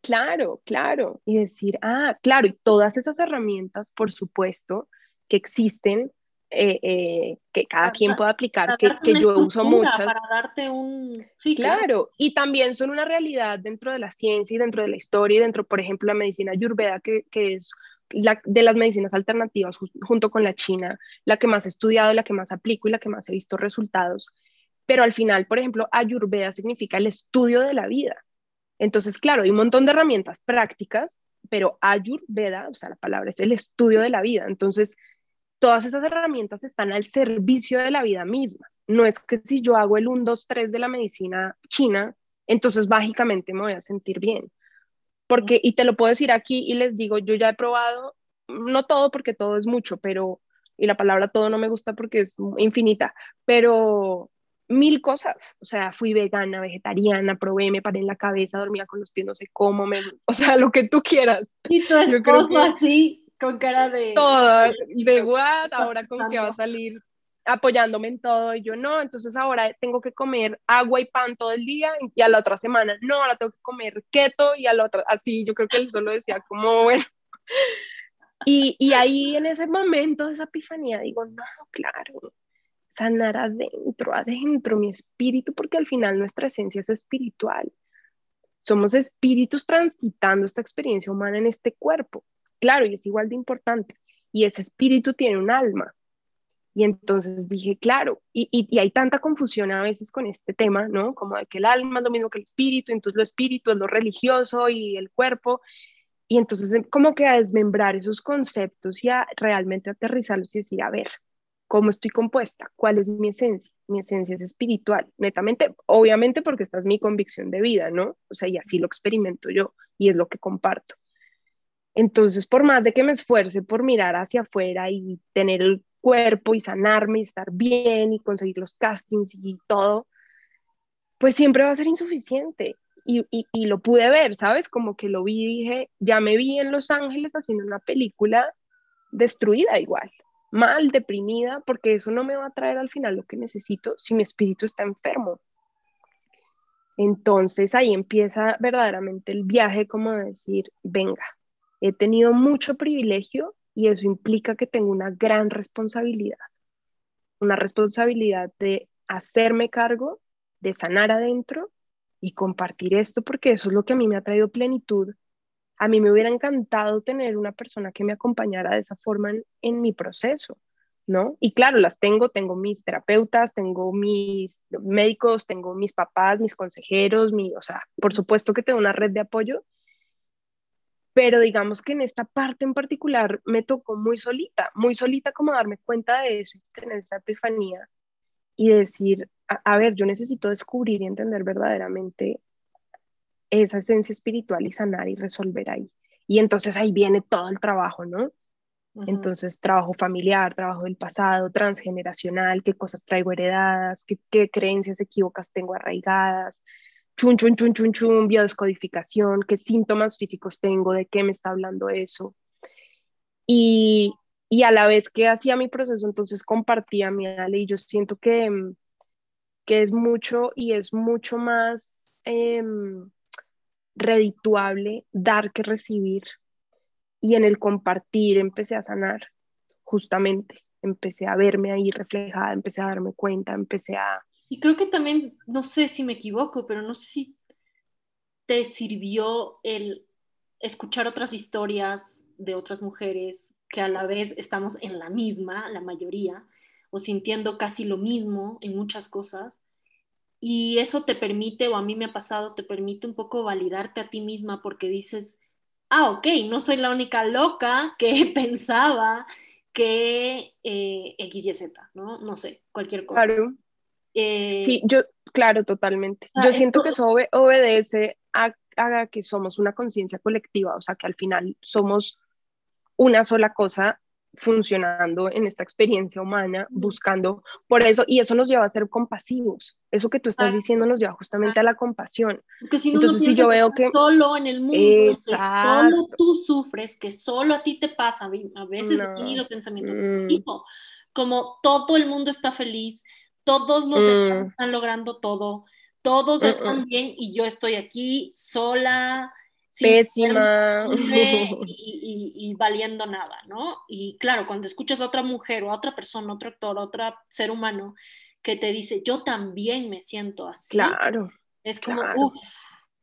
Claro, claro. Y decir, ah, claro, y todas esas herramientas, por supuesto, que existen, eh, eh, que cada quien puede aplicar, que, que yo uso muchas. Para darte un... Sí, claro. Y también son una realidad dentro de la ciencia y dentro de la historia y dentro, por ejemplo, la medicina ayurveda, que, que es la, de las medicinas alternativas junto con la china, la que más he estudiado, la que más aplico y la que más he visto resultados pero al final, por ejemplo, Ayurveda significa el estudio de la vida. Entonces, claro, hay un montón de herramientas prácticas, pero Ayurveda, o sea, la palabra es el estudio de la vida. Entonces, todas esas herramientas están al servicio de la vida misma. No es que si yo hago el 1, 2, 3 de la medicina china, entonces mágicamente me voy a sentir bien. Porque, y te lo puedo decir aquí y les digo, yo ya he probado, no todo porque todo es mucho, pero, y la palabra todo no me gusta porque es infinita, pero mil cosas. O sea, fui vegana, vegetariana, probé, me paré en la cabeza, dormía con los pies, no sé cómo, me, o sea, lo que tú quieras. Y tu esposo así, con cara de... Todo, de what, ahora con que va a salir apoyándome en todo y yo no, entonces ahora tengo que comer agua y pan todo el día y a la otra semana no, ahora tengo que comer keto y a la otra, así, yo creo que él solo decía como, bueno, y, y ahí en ese momento de esa epifanía digo, no, claro, sanar adentro, adentro mi espíritu, porque al final nuestra esencia es espiritual. Somos espíritus transitando esta experiencia humana en este cuerpo. Claro, y es igual de importante. Y ese espíritu tiene un alma. Y entonces dije, claro, y, y, hay tanta confusión a veces con este tema, ¿no? Como de que el alma es lo mismo que el espíritu, entonces lo espíritu es lo religioso y el cuerpo. Y entonces como que a desmembrar esos conceptos y a realmente aterrizarlos y decir, a ver, cómo estoy compuesta, cuál es mi esencia. Mi esencia es espiritual, netamente, obviamente porque esta es mi convicción de vida, ¿no? O sea, y así lo experimento yo y es lo que comparto. Entonces, por más de que me esfuerce por mirar hacia afuera y tener el cuerpo y sanarme y estar bien y conseguir los castings y todo, pues siempre va a ser insuficiente. y, y, lo pude ver, ¿sabes? Como que lo vi y dije, ya me vi en Los Ángeles haciendo una película destruida igual, mal, deprimida, porque eso no me va a traer al final lo que necesito si mi espíritu está enfermo. Entonces ahí empieza verdaderamente el viaje como decir, venga, he tenido mucho privilegio y eso implica que tengo una gran responsabilidad, una responsabilidad de hacerme cargo, de sanar adentro y compartir esto porque eso es lo que a mí me ha traído plenitud. A mí me hubiera encantado tener una persona que me acompañara de esa forma en, mi proceso, ¿no? Y claro, las tengo, tengo mis terapeutas, tengo mis médicos, tengo mis papás, mis consejeros, mi, o sea, por supuesto que tengo una red de apoyo, pero digamos que en esta parte en particular me tocó muy solita, muy solita como darme cuenta de eso y tener esa epifanía y decir, a, ver, yo necesito descubrir y entender verdaderamente esa esencia espiritual y sanar y resolver ahí. Y entonces ahí viene todo el trabajo, ¿no? Entonces, trabajo familiar, trabajo del pasado, transgeneracional, qué cosas traigo heredadas, qué, qué creencias equívocas tengo arraigadas, chun, chun, chun, chun, chun, biodescodificación, qué síntomas físicos tengo, de qué me está hablando eso. Y, y a la vez que hacía mi proceso, entonces compartía mi Ale y yo siento que, que es mucho y es mucho más em, redituable dar que recibir. Y en el compartir empecé a sanar, justamente, empecé a verme ahí reflejada, empecé a darme cuenta, empecé a... Y creo que también, no sé si me equivoco, pero no sé si te sirvió el escuchar otras historias de otras mujeres que a la vez estamos en la misma, la mayoría, o sintiendo casi lo mismo en muchas cosas. Y eso te permite, o a mí me ha pasado, te permite un poco validarte a ti misma porque dices, ah, ok, no soy la única loca que pensaba que eh, X y Z, ¿no? No sé, cualquier cosa. Claro. Eh, sí, yo, claro, totalmente. yo siento que eso obedece a, a que somos una conciencia colectiva, o sea, que al final somos una sola cosa funcionando en esta experiencia humana, buscando por eso, y eso nos lleva a ser compasivos. Eso que tú estás diciendo nos lleva justamente a la compasión. si Entonces, si yo veo que solo en el mundo, que solo tú sufres, que solo a ti te pasa, a veces he tenido pensamientos de mm. tipo, como todo el mundo está feliz, todos los demás mm. están logrando todo, todos están bien y yo estoy aquí sola, pésima y, valiendo nada, ¿no? Y claro, cuando escuchas a otra mujer o a otra persona, otro actor, otro ser humano que te dice, yo también me siento así. Claro. Es como, uff,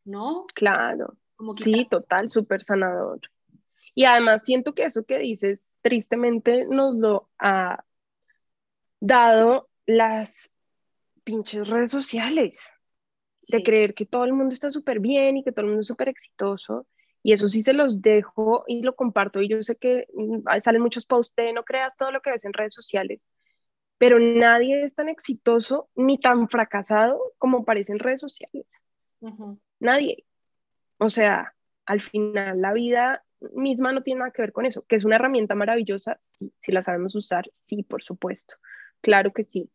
¿no? Claro. sí, total, súper sanador. Y además siento que eso que dices, tristemente nos lo ha dado las pinches redes sociales de creer que todo el mundo está súper bien y que todo el mundo es súper exitoso. Y eso sí se los dejo y lo comparto. Y yo sé que mm, salen muchos posts de no creas todo lo que ves en redes sociales, pero nadie es tan exitoso ni tan fracasado como parece en redes sociales. Nadie. O sea, al final la vida misma no tiene nada que ver con eso, que es una herramienta maravillosa, sí, si la sabemos usar, sí, por supuesto, claro que sí,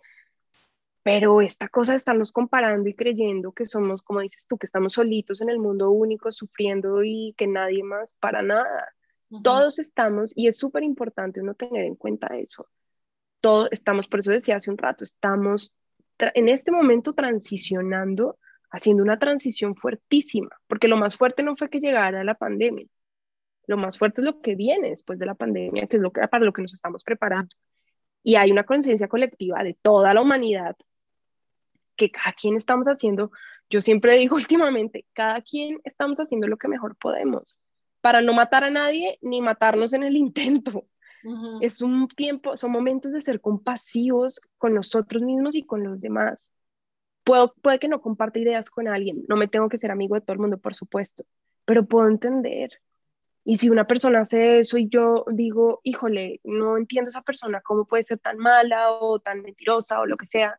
pero esta cosa de estarnos comparando y creyendo que somos, como dices tú, que estamos solitos en el mundo único, sufriendo y que nadie más, para nada. Todos estamos, y es súper importante uno tener en cuenta eso. Todos estamos, por eso decía hace un rato, estamos en este momento transicionando, haciendo una transición fuertísima, porque lo más fuerte no fue que llegara la pandemia, lo más fuerte es lo que viene después de la pandemia, que es lo que, para lo que nos estamos preparando. Y hay una conciencia colectiva de toda la humanidad que cada quien estamos haciendo, yo siempre digo últimamente, cada quien estamos haciendo lo que mejor podemos para no matar a nadie ni matarnos en el intento. Es un tiempo, son momentos de ser compasivos con nosotros mismos y con los demás. Puedo, puede que no comparte ideas con alguien, no me tengo que ser amigo de todo el mundo, por supuesto, pero puedo entender. Y si una persona hace eso y yo digo, híjole, no entiendo esa persona, cómo puede ser tan mala o tan mentirosa o lo que sea,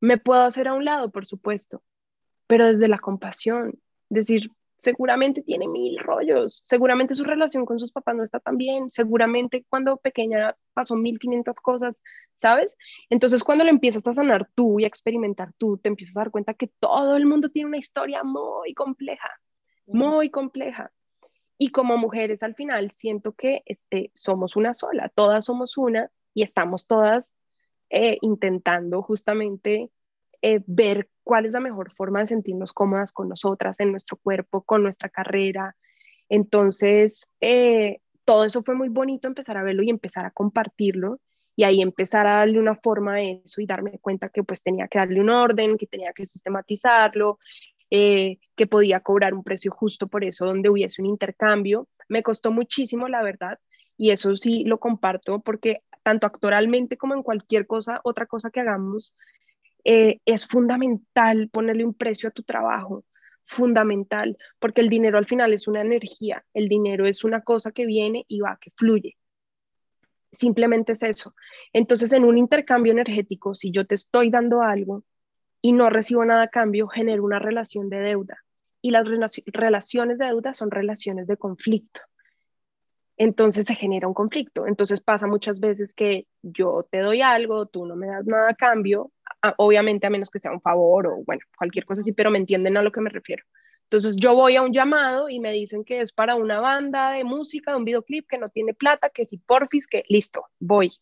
me puedo hacer a un lado, por supuesto, pero desde la compasión, decir, seguramente tiene mil rollos, seguramente su relación con sus papás no está tan bien, seguramente cuando pequeña pasó mil quinientas cosas, ¿sabes? Entonces cuando lo empiezas a sanar tú y a experimentar tú, te empiezas a dar cuenta que todo el mundo tiene una historia muy compleja, muy compleja. Y como mujeres al final siento que este, somos una sola, todas somos una y estamos todas eh, intentando justamente eh, ver cuál es la mejor forma de sentirnos cómodas con nosotras, en nuestro cuerpo, con nuestra carrera. Entonces, eh, todo eso fue muy bonito empezar a verlo y empezar a compartirlo y ahí empezar a darle una forma a eso y darme cuenta que pues tenía que darle un orden, que tenía que sistematizarlo, eh, que podía cobrar un precio justo por eso, donde hubiese un intercambio. Me costó muchísimo, la verdad, y eso sí lo comparto porque tanto actoralmente como en cualquier cosa, otra cosa que hagamos, eh, es fundamental ponerle un precio a tu trabajo, fundamental, porque el dinero al final es una energía, el dinero es una cosa que viene y va, que fluye. Simplemente es eso. Entonces, en un intercambio energético, si yo te estoy dando algo y no recibo nada a cambio, genero una relación de deuda. Y las relaciones de deuda son relaciones de conflicto. Entonces se genera un conflicto. Entonces pasa muchas veces que yo te doy algo, tú no me das nada a cambio, obviamente a menos que sea un favor o bueno, cualquier cosa así, pero me entienden a lo que me refiero. Entonces yo voy a un llamado y me dicen que es para una banda de música, de un videoclip que no tiene plata, que si porfis, que listo, voy.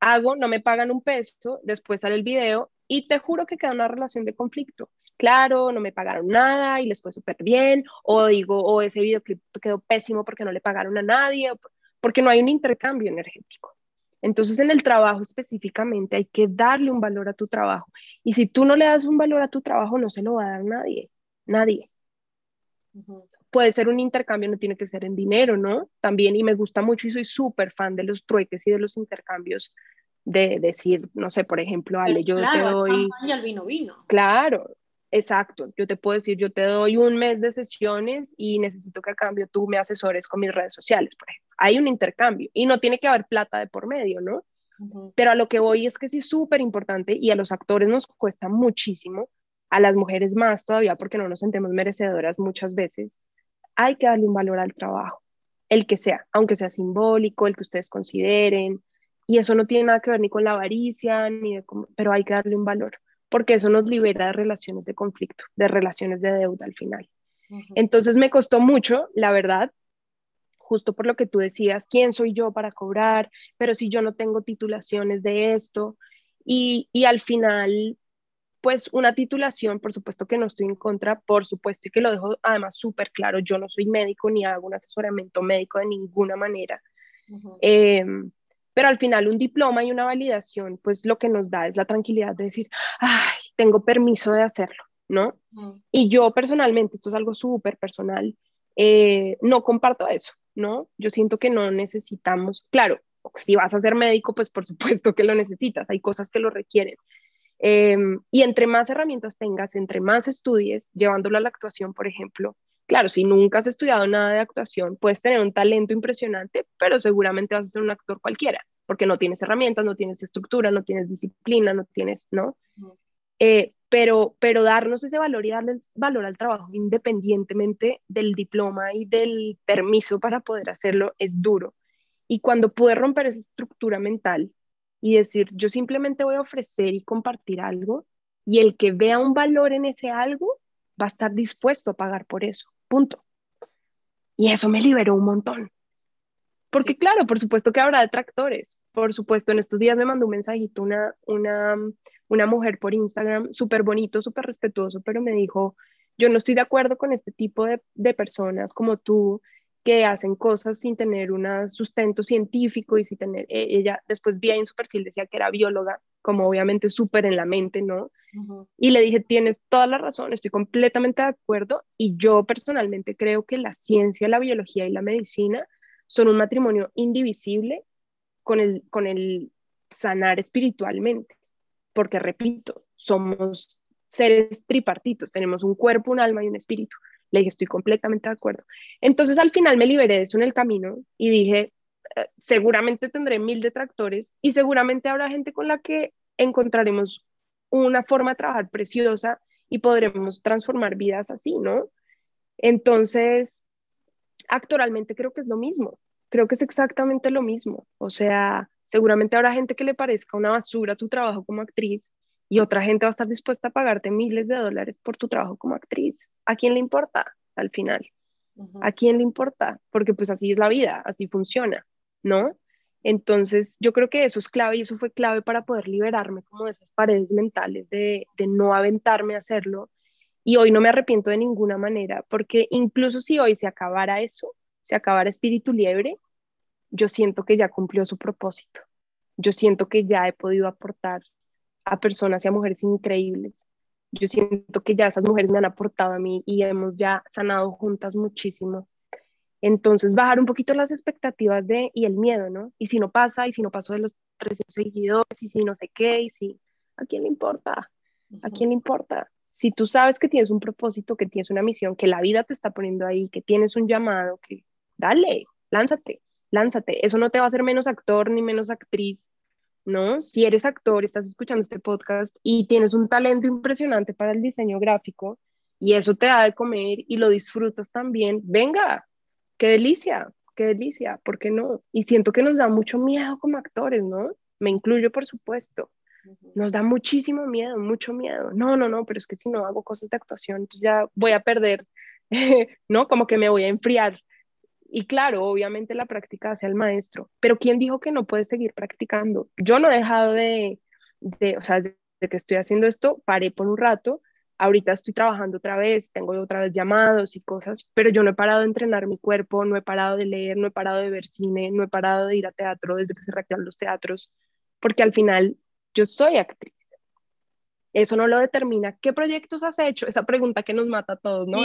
Hago, no me pagan un peso, después sale el video y te juro que queda una relación de conflicto. Claro, no me pagaron nada y les fue súper bien, o digo, o ese videoclip quedó pésimo porque no le pagaron a nadie, porque no hay un intercambio energético. Entonces, en el trabajo específicamente hay que darle un valor a tu trabajo. Y si tú no le das un valor a tu trabajo, no se lo va a dar nadie, nadie. Puede ser un intercambio, no tiene que ser en dinero, ¿no? También, y me gusta mucho y soy súper fan de los trueques y de los intercambios, de decir, no sé, por ejemplo, Ale, yo te doy... Y al vino vino. Claro, Exacto, yo te puedo decir, yo te doy un mes de sesiones y necesito que a cambio tú me asesores con mis redes sociales, por ejemplo. Hay un intercambio y no tiene que haber plata de por medio, ¿no? Pero a lo que voy es que sí es súper importante y a los actores nos cuesta muchísimo, a las mujeres más todavía porque no nos sentimos merecedoras muchas veces, hay que darle un valor al trabajo, el que sea, aunque sea simbólico, el que ustedes consideren, y eso no tiene nada que ver ni con la avaricia, ni de, pero hay que darle un valor porque eso nos libera de relaciones de conflicto, de relaciones de deuda al final. Entonces me costó mucho, la verdad, justo por lo que tú decías, ¿quién soy yo para cobrar? Pero si yo no tengo titulaciones de esto, y, y al final, pues una titulación, por supuesto que no estoy en contra, por supuesto, y que lo dejo además súper claro, yo no soy médico ni hago un asesoramiento médico de ninguna manera. Pero al final un diploma y una validación, pues lo que nos da es la tranquilidad de decir, ay, tengo permiso de hacerlo, ¿no? Y yo personalmente, esto es algo súper personal, eh, no comparto eso, ¿no? Yo siento que no necesitamos, claro, si vas a ser médico, pues por supuesto que lo necesitas, hay cosas que lo requieren. Em, y entre más herramientas tengas, entre más estudies, llevándolo a la actuación, por ejemplo, Claro, si nunca has estudiado nada de actuación, puedes tener un talento impresionante, pero seguramente vas a ser un actor cualquiera, porque no tienes herramientas, no tienes estructura, no tienes disciplina, no tienes, ¿no? Eh, pero, pero darnos ese valor y darle valor al trabajo independientemente del diploma y del permiso para poder hacerlo es duro. Y cuando pude romper esa estructura mental y decir, yo simplemente voy a ofrecer y compartir algo, y el que vea un valor en ese algo va a estar dispuesto a pagar por eso punto. Y eso me liberó un montón. Porque claro, por supuesto que habrá detractores. Por supuesto, en estos días me mandó un mensajito una, una, una mujer por Instagram, súper bonito, súper respetuoso, pero me dijo, yo no estoy de acuerdo con este tipo de, de personas como tú que hacen cosas sin tener un sustento científico y sin tener, e, ella después vi en su perfil decía que era bióloga, como obviamente súper en la mente, ¿no? Y le dije, tienes toda la razón, estoy completamente de acuerdo y yo personalmente creo que la ciencia, la biología y la medicina son un matrimonio indivisible con el, con el sanar espiritualmente, porque repito, somos seres tripartitos, tenemos un cuerpo, un alma y un espíritu. Le dije, estoy completamente de acuerdo. Entonces al final me liberé de eso en el camino y dije, eh, seguramente tendré mil detractores y seguramente habrá gente con la que encontraremos una forma de trabajar preciosa y podremos transformar vidas así, ¿no? Entonces, actualmente creo que es lo mismo, creo que es exactamente lo mismo. O sea, seguramente habrá gente que le parezca una basura tu trabajo como actriz y otra gente va a estar dispuesta a pagarte miles de dólares por tu trabajo como actriz. ¿A quién le importa al final? ¿A quién le importa? Porque pues así es la vida, así funciona, ¿no? Entonces, yo creo que eso es clave y eso fue clave para poder liberarme como de esas paredes mentales de, de no aventarme a hacerlo. Y hoy no me arrepiento de ninguna manera, porque incluso si hoy se acabara eso, se acabara Espíritu Liebre, yo siento que ya cumplió su propósito. Yo siento que ya he podido aportar a personas y a mujeres increíbles. Yo siento que ya esas mujeres me han aportado a mí y hemos ya sanado juntas muchísimo. Entonces, bajar un poquito las expectativas de, y el miedo, ¿no? Y si no pasa, y si no paso de los 300 seguidores, y si no sé qué, y si, ¿a quién le importa? ¿A quién le importa? Si tú sabes que tienes un propósito, que tienes una misión, que la vida te está poniendo ahí, que tienes un llamado, que dale, lánzate, lánzate. Eso no te va a hacer menos actor ni menos actriz, ¿no? Si eres actor, estás escuchando este podcast y tienes un talento impresionante para el diseño gráfico y eso te da de comer y lo disfrutas también, venga, qué delicia, qué delicia, ¿por qué no? Y siento que nos da mucho miedo como actores, ¿no? Me incluyo, por supuesto. Nos da muchísimo miedo, mucho miedo. No, no, no, pero es que si no hago cosas de actuación, ya voy a perder, ¿no? Como que me voy a enfriar y claro, obviamente la práctica hace al maestro, pero ¿quién dijo que no puedes seguir practicando? Yo no he dejado de, de, o sea, de que estoy haciendo esto, paré por un rato, ahorita estoy trabajando otra vez, tengo otra vez llamados y cosas, pero yo no he parado de entrenar mi cuerpo, no he parado de leer, no he parado de ver cine, no he parado de ir a teatro desde que se reactivan los teatros, porque al final yo soy actriz. Eso no lo determina. ¿Qué proyectos has hecho? Esa pregunta que nos mata a todos, ¿no?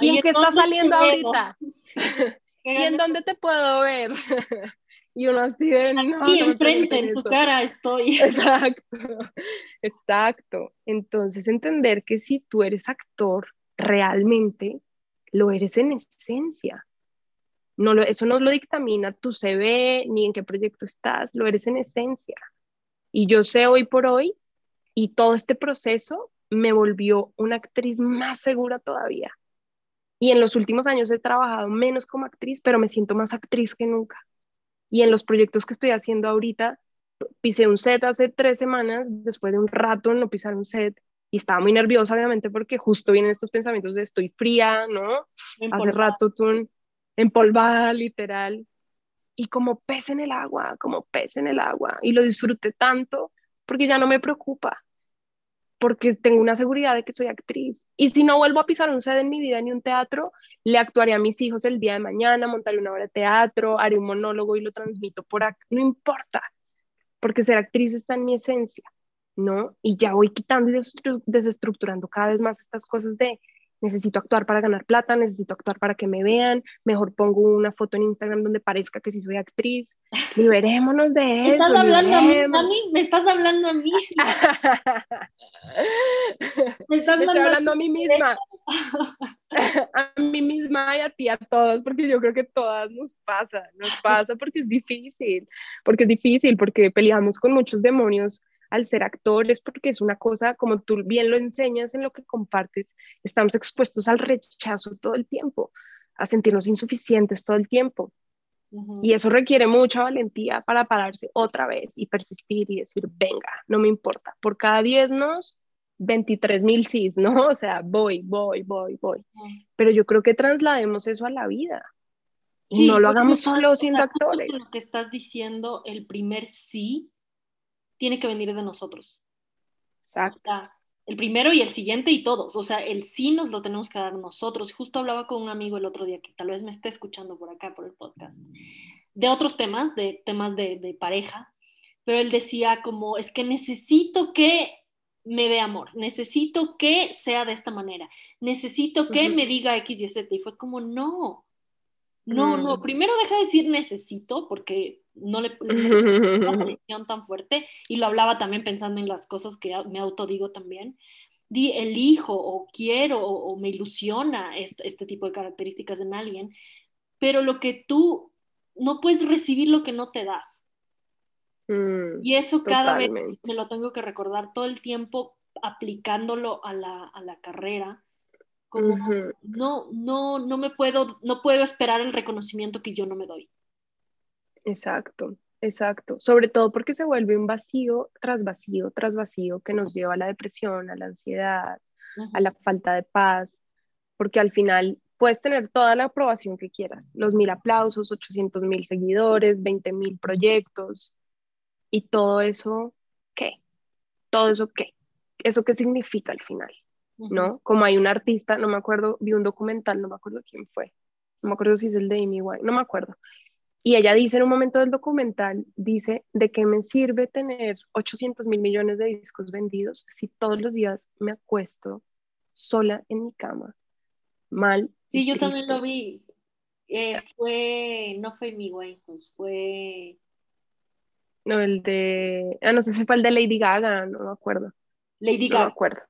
¿Y en qué está saliendo ahorita? ¿Y en dónde te puedo ver? y uno así de, no, Sí, enfrente, en tu cara estoy. Exacto, exacto. Entonces, entender que si tú eres actor, realmente lo eres en esencia. No lo, eso no lo dictamina tu CV ni en qué proyecto estás, lo eres en esencia. Y yo sé hoy por hoy, y todo este proceso me volvió una actriz más segura todavía. Y en los últimos años he trabajado menos como actriz, pero me siento más actriz que nunca. Y en los proyectos que estoy haciendo ahorita, pisé un set hace tres semanas, después de un rato en no pisar un set, y estaba muy nerviosa, obviamente, porque justo vienen estos pensamientos de estoy fría, ¿no? Hace rato tú empolvada, literal. Y como pez en el agua, como pez en el agua. Y lo disfruté tanto porque ya no me preocupa porque tengo una seguridad de que soy actriz. Y si no vuelvo a pisar un set en mi vida ni un teatro, le actuaré a mis hijos el día de mañana, montaré una obra de teatro, haré un monólogo y lo transmito por acá. No importa, porque ser actriz está en mi esencia, ¿no? Y ya voy quitando y desestructurando cada vez más estas cosas de necesito actuar para ganar plata, necesito actuar para que me vean, mejor pongo una foto en Instagram donde parezca que sí soy actriz. Liberémonos de ¿Me eso. ¿Estás hablando a mí? ¿Me estás hablando a mí? ¿Me estás estoy hablando a mí misma. a mí misma y a ti, a todos, porque yo creo que todas nos pasa, nos pasa porque es difícil, porque es difícil, porque peleamos con muchos demonios al ser actores, porque es una cosa, como tú bien lo enseñas en lo que compartes, estamos expuestos al rechazo todo el tiempo, a sentirnos insuficientes todo el tiempo. Y eso requiere mucha valentía para pararse otra vez y persistir y decir, venga, no me importa, por cada 10 nos, 23 mil sís, ¿no? O sea, voy, voy, voy, voy. Pero yo creo que traslademos eso a la vida. Y no lo hagamos solo siendo actores. Lo que estás diciendo, el primer sí tiene que venir de nosotros. Exacto. el primero y el siguiente y todos. O sea, el sí nos lo tenemos que dar nosotros. Justo hablaba con un amigo el otro día que tal vez me esté escuchando por acá, por el podcast, de otros temas, de temas de, de pareja, pero él decía como, es que necesito que me dé amor, necesito que sea de esta manera, necesito que me diga X y Z. Y fue como, no, no, no, mm. primero deja de decir necesito, porque no le, una presión tan fuerte, y lo hablaba también pensando en las cosas que me autodigo también. Di elijo o quiero o, me ilusiona este, este, tipo de características en alguien, pero lo que tú no puedes recibir lo que no te das. Mm, y eso cada vez me lo tengo que recordar todo el tiempo aplicándolo a la, a la carrera, Como no, no, no me puedo, no puedo esperar el reconocimiento que yo no me doy. Exacto, exacto. Sobre todo porque se vuelve un vacío tras vacío tras vacío que nos lleva a la depresión, a la ansiedad, a la falta de paz, porque al final puedes tener toda la aprobación que quieras, los mil aplausos, 800 mil seguidores, 20 mil proyectos, y todo eso, ¿qué? Todo eso, ¿qué? ¿Eso qué significa al final? ¿No? Como hay un artista, no me acuerdo, vi un documental, no me acuerdo quién fue, no me acuerdo si es el de Amy White, no me acuerdo. Y ella dice en un momento del documental, dice, ¿de qué me sirve tener 800 mil millones de discos vendidos si todos los días me acuesto sola en mi cama, mal? Sí, yo también lo vi. Eh, fue, no fue Amy Winehouse, fue no, el de. Ah, no sé si fue el de Lady Gaga, no me acuerdo. Lady Gaga. No me acuerdo.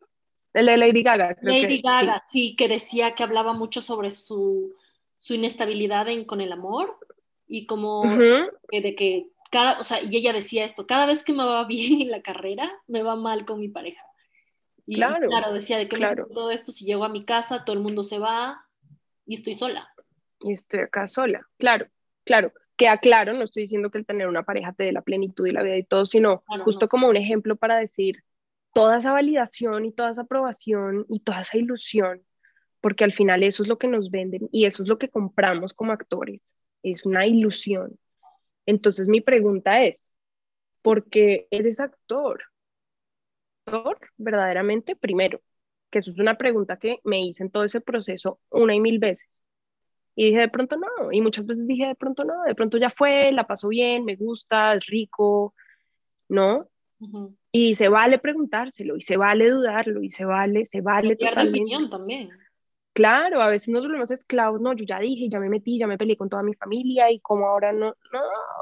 El de Lady Gaga, creo Lady Gaga, sí. que decía que hablaba mucho sobre su, su inestabilidad en, con el amor y como de que cada, o sea, y ella decía esto, cada vez que me va bien en la carrera, me va mal con mi pareja. Y claro, claro decía de que me todo esto si llego a mi casa, todo el mundo se va y estoy sola. Y estoy acá sola, claro, claro. Queda claro, no estoy diciendo que el tener una pareja te dé la plenitud y la vida y todo, sino justo como un ejemplo para decir toda esa validación y toda esa aprobación y toda esa ilusión, porque al final eso es lo que nos venden y eso es lo que compramos como actores, es una ilusión. Entonces mi pregunta es, ¿por qué eres actor? ¿Actor verdaderamente? Primero, que eso es una pregunta que me hice en todo ese proceso una y mil veces. Y dije, de pronto no. Y muchas veces dije, de pronto no. De pronto ya fue, la pasó bien, me gusta, es rico, ¿no? Y se vale preguntárselo, y se vale dudarlo, y se vale, se vale totalmente. opinión también. Claro, a veces nos volvemos esclavos, no, yo ya dije, ya me metí, ya me peleé con toda mi familia y como ahora no, no,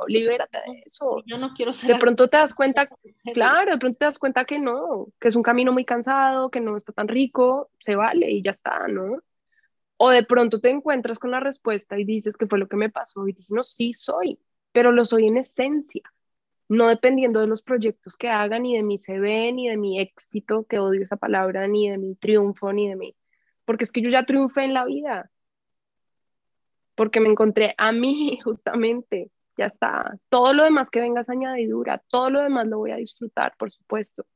libérate de eso. Yo no quiero ser. De pronto te das cuenta, claro, de pronto te das cuenta que no, que es un camino muy cansado, que no está tan rico, se vale y ya está, ¿no? O de pronto te encuentras con la respuesta y dices que fue lo que me pasó y dije, no, sí soy, pero lo soy en esencia, no dependiendo de los proyectos que hagan, ni de mi CV, ni de mi éxito, que odio esa palabra, ni de mi triunfo, ni de mí, porque es que yo ya triunfé en la vida, porque me encontré a mí justamente, ya está, todo lo demás que vengas añadidura, todo lo demás lo voy a disfrutar, por supuesto.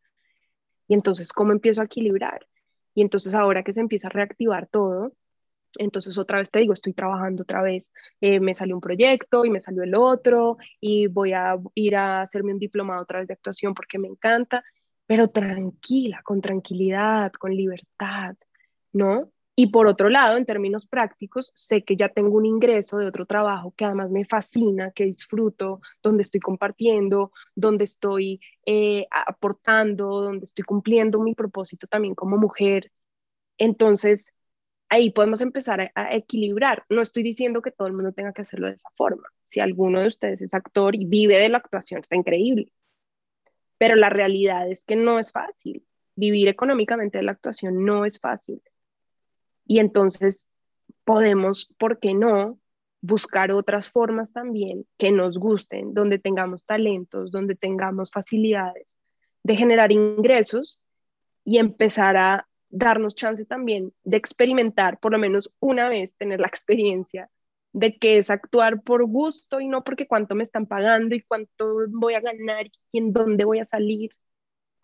Y entonces, ¿cómo empiezo a equilibrar? Y entonces ahora que se empieza a reactivar todo, entonces otra vez te digo, estoy trabajando otra vez, eh, me salió un proyecto y me salió el otro y voy a ir a hacerme un diplomado otra vez de actuación porque me encanta, pero tranquila, con tranquilidad, con libertad, ¿no? Y por otro lado, en términos prácticos, sé que ya tengo un ingreso de otro trabajo que además me fascina, que disfruto, donde estoy compartiendo, donde estoy eh, aportando, donde estoy cumpliendo mi propósito también como mujer. Entonces, ahí podemos empezar a, equilibrar. No estoy diciendo que todo el mundo tenga que hacerlo de esa forma. Si alguno de ustedes es actor y vive de la actuación, está increíble. Pero la realidad es que no es fácil. Vivir económicamente de la actuación no es fácil. Y entonces podemos, ¿por qué no? buscar otras formas también que nos gusten, donde tengamos talentos, donde tengamos facilidades de generar ingresos y empezar a darnos chance también de experimentar, por lo menos una vez, tener la experiencia de que es actuar por gusto y no porque cuánto me están pagando y cuánto voy a ganar y en dónde voy a salir.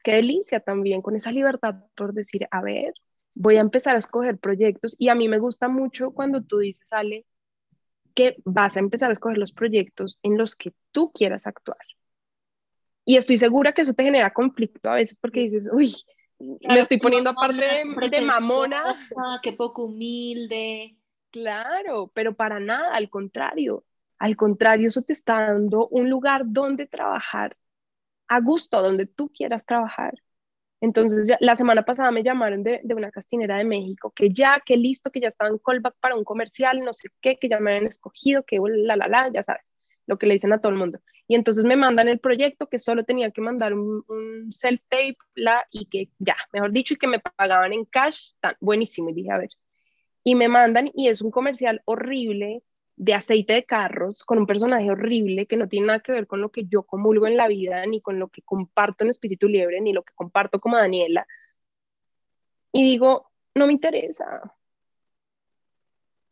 Qué delicia también con esa libertad por decir, a ver, voy a empezar a escoger proyectos y a mí me gusta mucho cuando tú dices, Ale, que vas a empezar a escoger los proyectos en los que tú quieras actuar. Y estoy segura que eso te genera conflicto a veces porque dices, uy, me estoy poniendo aparte de, de mamona. Qué poco humilde. Claro, pero para nada, al contrario. Al contrario, eso te está dando un lugar donde trabajar a gusto, donde tú quieras trabajar. Entonces, ya, la semana pasada me llamaron de, una castinera de México, que ya, que listo, que ya estaba en callback para un comercial, no sé qué, que ya me habían escogido, que la, la, la, ya sabes, lo que le dicen a todo el mundo. Y entonces me mandan el proyecto que solo tenía que mandar un, self-tape y que ya, mejor dicho, y que me pagaban en cash, tan buenísimo. Y dije, a ver, y me mandan y es un comercial horrible de aceite de carros con un personaje horrible que no tiene nada que ver con lo que yo comulgo en la vida, ni con lo que comparto en Espíritu Libre, ni lo que comparto como Daniela. Y digo, no me interesa,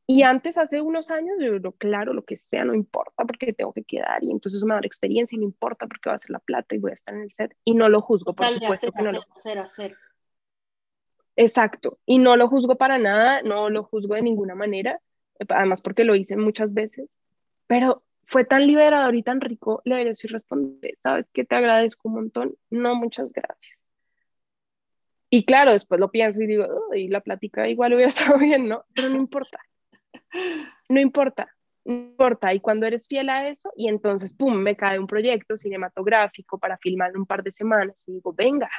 Y antes, hace unos años, yo digo, claro, lo que sea, no importa porque tengo que quedar y entonces me va a dar experiencia y no importa porque va a ser la plata y voy a estar en el set. Y no lo juzgo, por supuesto que no lo... Hacer, hacer. Exacto. Y no lo juzgo para nada, no lo juzgo de ninguna manera, además porque lo hice muchas veces, pero fue tan liberador y tan rico leer eso y responder, ¿sabes que Te agradezco un montón. No, muchas gracias. Y claro, después lo pienso y digo, y la plática igual hubiera estado bien, ¿no? Pero no importa. No importa, no importa. Y cuando eres fiel a eso, y entonces, pum, me cae un proyecto cinematográfico para filmar un par de semanas, y digo, venga,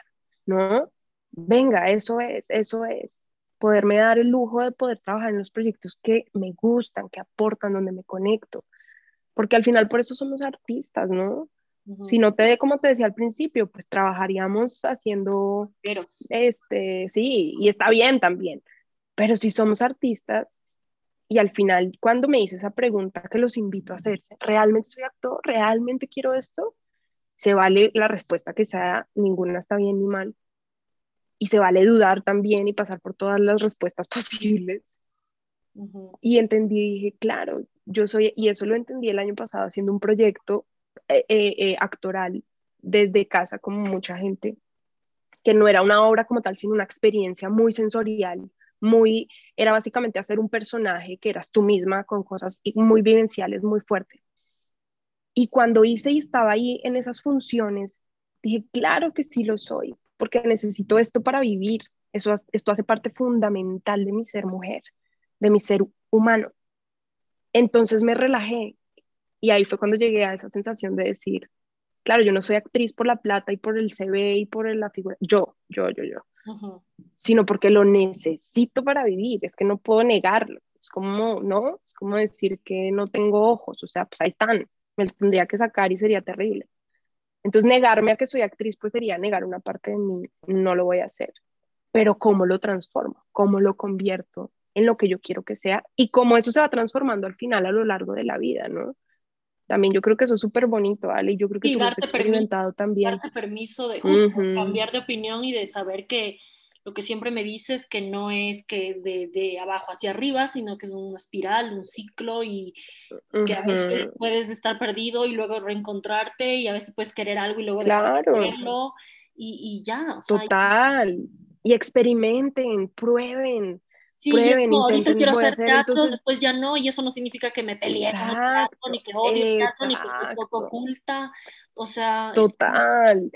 ¿no? Venga, eso es, eso es. Poderme dar el lujo de poder trabajar en los proyectos que me gustan, que aportan, donde me conecto. Porque al final por eso somos artistas, ¿no? Si no te como te decía al principio, pues trabajaríamos haciendo, pero este, sí, y está bien también, pero si somos artistas, y al final cuando me hice esa pregunta que los invito a hacerse, ¿realmente soy actor? ¿Realmente quiero esto? Se vale la respuesta que sea, ninguna está bien ni mal, y se vale dudar también y pasar por todas las respuestas posibles. Y entendí, dije, claro, yo soy, y eso lo entendí el año pasado haciendo un proyecto eh, eh, eh, actoral desde casa como mucha gente, que no era una obra como tal, sino una experiencia muy sensorial, muy, era básicamente hacer un personaje que eras tú misma con cosas muy vivenciales, muy fuertes. Y cuando hice y estaba ahí en esas funciones, dije, claro que sí lo soy, porque necesito esto para vivir. Eso, esto hace parte fundamental de mi ser mujer, de mi ser humano. Entonces me relajé y ahí fue cuando llegué a esa sensación de decir, claro, yo no soy actriz por la plata y por el CV y por la figura, yo, yo, yo, yo, sino porque lo necesito para vivir, es que no puedo negarlo, es como, ¿no? Es como decir que no tengo ojos, o sea, pues ahí están, me los tendría que sacar y sería terrible. Entonces, negarme a que soy actriz, pues sería negar una parte de mí, no lo voy a hacer. Pero ¿cómo lo transformo? ¿Cómo lo convierto en lo que yo quiero que sea? Y cómo eso se va transformando al final a lo largo de la vida, ¿no? También yo creo que eso es súper bonito, Ale, y yo creo que tú lo has experimentado también. Darte permiso de cambiar de opinión y de saber que lo que siempre me dices que no es que es de, de, abajo hacia arriba, sino que es una espiral, un ciclo y que a veces puedes estar perdido y luego reencontrarte y a veces puedes querer algo y luego claro. y, y, ya. Total. y experimenten, prueben, Sí, prueben, yo, ahorita quiero hacer, teatro, después ya no, y eso no significa que me pelee con el teatro, ni que odie el teatro, ni que estoy poco oculta, o sea... Total.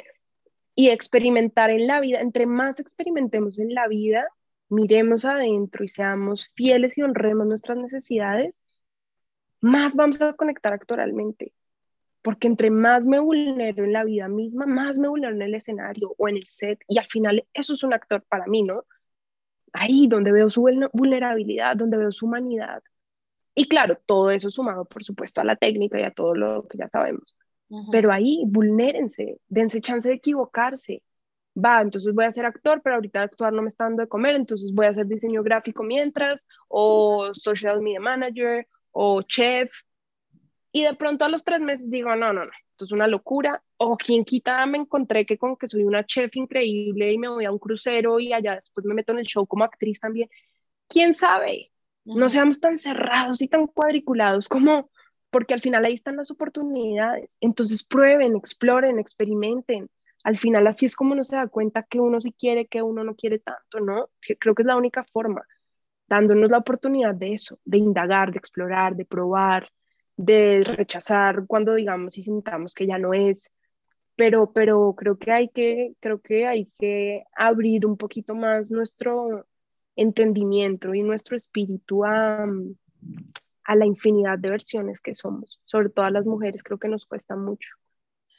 Y experimentar en la vida, entre más experimentemos en la vida, miremos adentro y seamos fieles y honremos nuestras necesidades, más vamos a conectar actoralmente. Porque entre más me vulnero en la vida misma, más me vulnero en el escenario o en el set, y al final eso es un actor para mí, ¿no? ahí donde veo su vulnerabilidad, donde veo su humanidad. Y claro, todo eso sumado, por supuesto, a la técnica y a todo lo que ya sabemos. Pero ahí, vulnérense, dense chance de equivocarse. Va, entonces voy a ser actor, pero ahorita actuar no me está dando de comer, entonces voy a hacer diseño gráfico mientras, o social media manager, o chef. Y de pronto a los tres meses digo, no, no, no, esto es una locura, o quien quita me encontré que con que soy una chef increíble y me voy a un crucero y allá después me meto en el show como actriz también. ¿Quién sabe? No seamos tan cerrados y tan cuadriculados como porque al final ahí están las oportunidades. Entonces prueben, exploren, experimenten. Al final así es como uno se da cuenta que uno sí quiere, que uno no quiere tanto, ¿no? Creo que es la única forma, dándonos la oportunidad de eso, de indagar, de explorar, de probar, de rechazar cuando digamos y sintamos que ya no es, pero, pero creo que hay que, creo que hay que abrir un poquito más nuestro entendimiento y nuestro espíritu a, a la infinidad de versiones que somos, sobre todo a las mujeres, creo que nos cuesta mucho.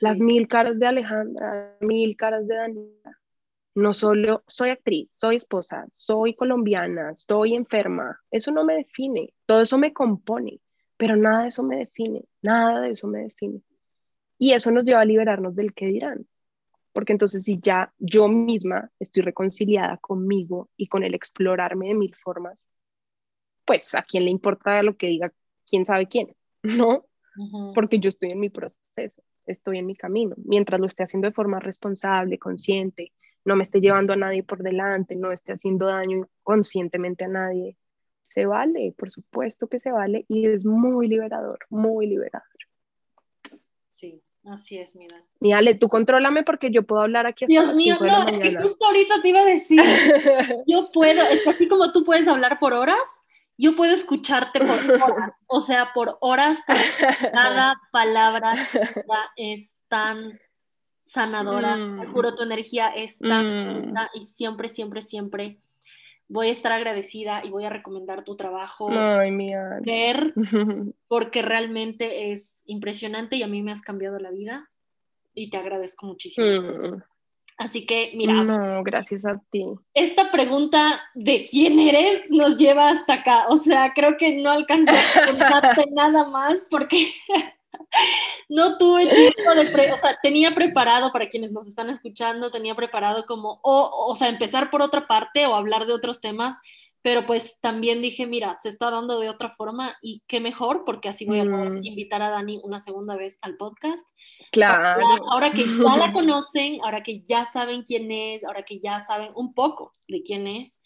Las mil caras de Alejandra, mil caras de Daniela. No solo soy actriz, soy esposa, soy colombiana, estoy enferma. Eso no me define, todo eso me compone pero nada de eso me define, nada de eso me define. Y eso nos lleva a liberarnos del que dirán, porque entonces si ya yo misma estoy reconciliada conmigo y con el explorarme de mil formas, pues a quién le importa lo que diga quién sabe quién, ¿no? Porque yo estoy en mi proceso, estoy en mi camino, mientras lo esté haciendo de forma responsable, consciente, no me esté llevando a nadie por delante, no esté haciendo daño conscientemente a nadie, se vale, por supuesto que se vale y es muy liberador, muy liberador. Sí, así es, mira. Mi Ale, tú contrólame porque yo puedo hablar aquí hasta Dios mío, no, es que justo ahorita te iba a decir, yo puedo, es que así como tú puedes hablar por horas, yo puedo escucharte por horas, o sea, por horas, porque cada palabra es tan sanadora, te mm. juro, tu energía es tan mm. y siempre, siempre, siempre voy a estar agradecida y voy a recomendar tu trabajo. Ay, Ver, porque realmente es impresionante y a mí me has cambiado la vida y te agradezco muchísimo. Mm. Así que, mira. No, gracias a ti. Esta pregunta de quién eres nos lleva hasta acá. O sea, creo que no alcancé a preguntarte nada más porque no tuve tiempo de, o sea, tenía preparado para quienes nos están escuchando, tenía preparado como, o, o sea, empezar por otra parte o hablar de otros temas, pero pues también dije, mira, se está dando de otra forma y qué mejor, porque así voy a mm. invitar a Dani una segunda vez al podcast. Claro. Ahora, que ya la conocen, ahora que ya saben quién es, ahora que ya saben un poco de quién es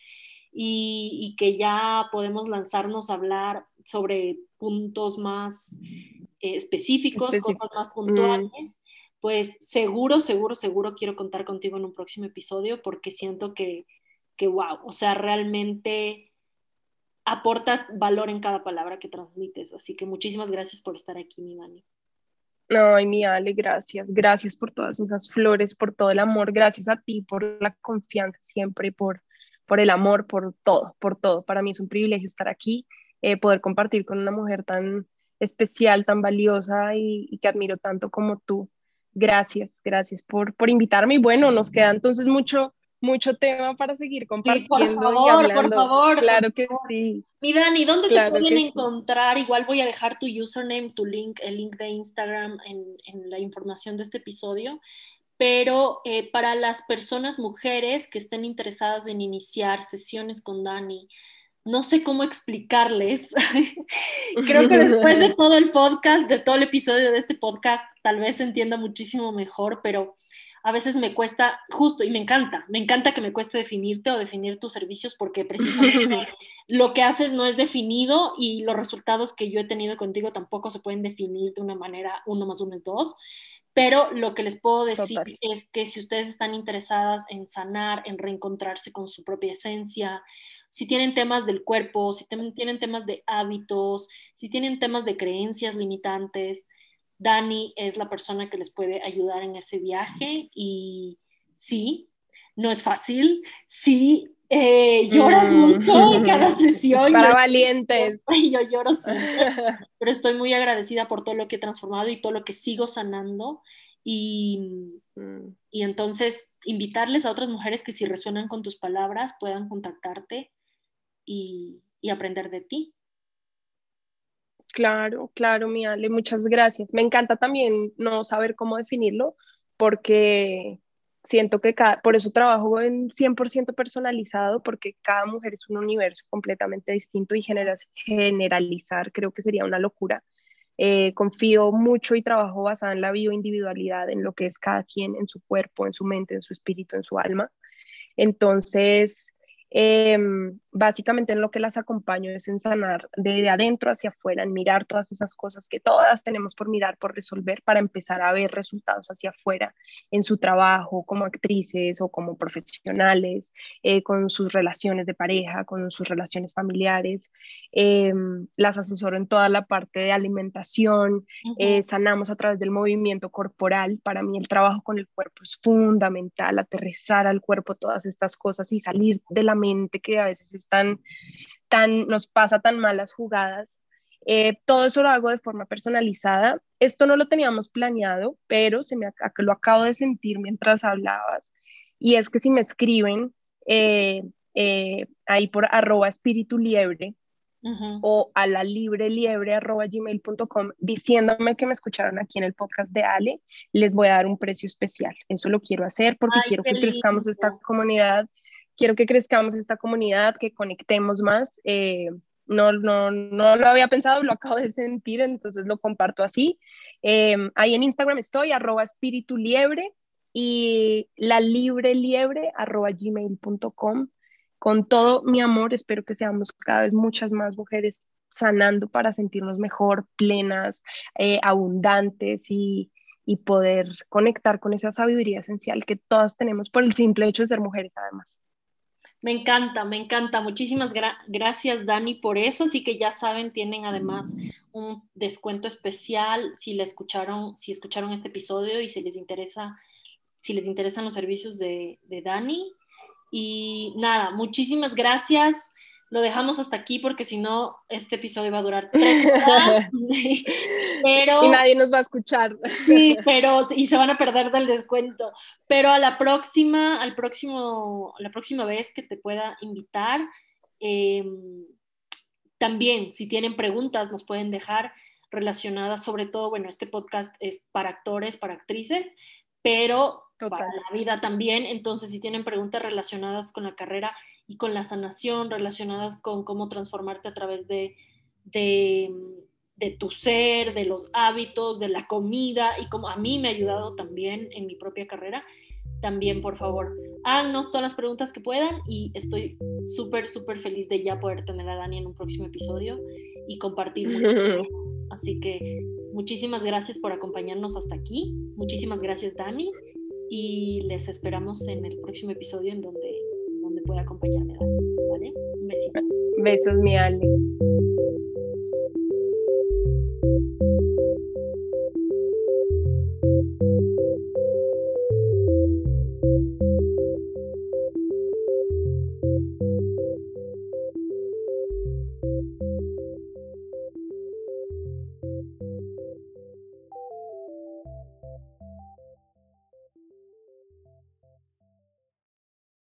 y, y que ya podemos lanzarnos a hablar sobre puntos más eh, específicos, cosas más puntuales, pues seguro, seguro, seguro quiero contar contigo en un próximo episodio porque siento que, que wow, o sea, realmente aportas valor en cada palabra que transmites. Así que muchísimas gracias por estar aquí, mi Dani. Ay, mi Ale, gracias. Gracias por todas esas flores, por todo el amor. Gracias a ti por la confianza siempre, por, por el amor, por todo, por todo. Para mí es un privilegio estar aquí, eh, poder compartir con una mujer tan, especial, tan valiosa y, que admiro tanto como tú. Gracias, gracias por, por invitarme. Y bueno, nos queda entonces mucho, mucho tema para seguir compartiendo. por favor, por favor. Claro que sí. Mi Dani, ¿dónde te pueden encontrar? Igual voy a dejar tu username, tu link, el link de Instagram en, en la información de este episodio. Pero eh, para las personas mujeres que estén interesadas en iniciar sesiones con Dani, no sé cómo explicarles. Creo que después de todo el podcast, de todo el episodio de este podcast, tal vez entienda muchísimo mejor, pero a veces me cuesta, justo, y me encanta, me encanta que me cueste definirte o definir tus servicios porque precisamente lo que haces no es definido y los resultados que yo he tenido contigo tampoco se pueden definir de una manera uno más uno es dos. Pero lo que les puedo decir es que si ustedes están interesadas en sanar, en reencontrarse con su propia esencia, si tienen temas del cuerpo, si tienen temas de hábitos, si tienen temas de creencias limitantes, Dani es la persona que les puede ayudar en ese viaje y sí, no es fácil, sí, eh, lloras mm. mucho en cada sesión. Para yo, valientes. Yo lloro siempre, pero estoy muy agradecida por todo lo que he transformado y todo lo que sigo sanando. Y, mm. y entonces invitarles a otras mujeres que si resuenan con tus palabras puedan contactarte y, aprender de ti. Claro, claro, mi Ale, muchas gracias. Me encanta también no saber cómo definirlo, porque siento que cada, por eso trabajo en 100% personalizado, porque cada mujer es un universo completamente distinto y generalizar creo que sería una locura. Eh, confío mucho y trabajo basada en la bioindividualidad, en lo que es cada quien, en su cuerpo, en su mente, en su espíritu, en su alma. Entonces, Em, básicamente en lo que las acompaño es en sanar de, adentro hacia afuera, en mirar todas esas cosas que todas tenemos por mirar, por resolver, para empezar a ver resultados hacia afuera en su trabajo como actrices o como profesionales, eh, con sus relaciones de pareja, con sus relaciones familiares. Em, las asesoro en toda la parte de alimentación, eh, sanamos a través del movimiento corporal. Para mí el trabajo con el cuerpo es fundamental, aterrizar al cuerpo todas estas cosas y salir de la que a veces están tan, nos pasa tan malas jugadas. Eh, todo eso lo hago de forma personalizada. Esto no lo teníamos planeado, pero se me, lo acabo de sentir mientras hablabas. Y es que si me escriben eh, eh, ahí por arroba espíritu liebre o a la libre liebre arroba gmail.com diciéndome que me escucharon aquí en el podcast de Ale, les voy a dar un precio especial. Eso lo quiero hacer porque quiero que crezcamos esta comunidad quiero que crezcamos esta comunidad, que conectemos más. Eh, no, no, no lo había pensado, lo acabo de sentir, entonces lo comparto así. Eh, ahí en Instagram estoy, arroba espíritu liebre y la libre liebre, arroba gmail.com con todo mi amor, espero que seamos cada vez muchas más mujeres sanando para sentirnos mejor, plenas, eh, abundantes y, y poder conectar con esa sabiduría esencial que todas tenemos por el simple hecho de ser mujeres además. Me encanta, me encanta. Muchísimas gracias, Dani, por eso. Así que ya saben, tienen además un descuento especial si la escucharon, si escucharon este episodio y si les interesa, si les interesan los servicios de, de Dani. Y nada, muchísimas gracias lo dejamos hasta aquí porque si no, este episodio va a durar tres horas. pero, y nadie nos va a escuchar. Sí, pero y se van a perder del descuento. Pero a la próxima, al próximo, la próxima vez que te pueda invitar, em, también si tienen preguntas nos pueden dejar relacionadas, sobre todo, bueno, este podcast es para actores, para actrices, pero para la vida también. Entonces, si tienen preguntas relacionadas con la carrera, y con la sanación relacionadas con cómo transformarte a través de, de, tu ser, de los hábitos, de la comida y como a mí me ha ayudado también en mi propia carrera. También, por favor, háganos todas las preguntas que puedan y estoy súper, súper feliz de ya poder tener a Dani en un próximo episodio y compartir muchas cosas. Así que muchísimas gracias por acompañarnos hasta aquí. Muchísimas gracias, Dani. Y les esperamos en el próximo episodio en donde puede acompañarme, ¿vale? Un besito. Besos, mi Ale.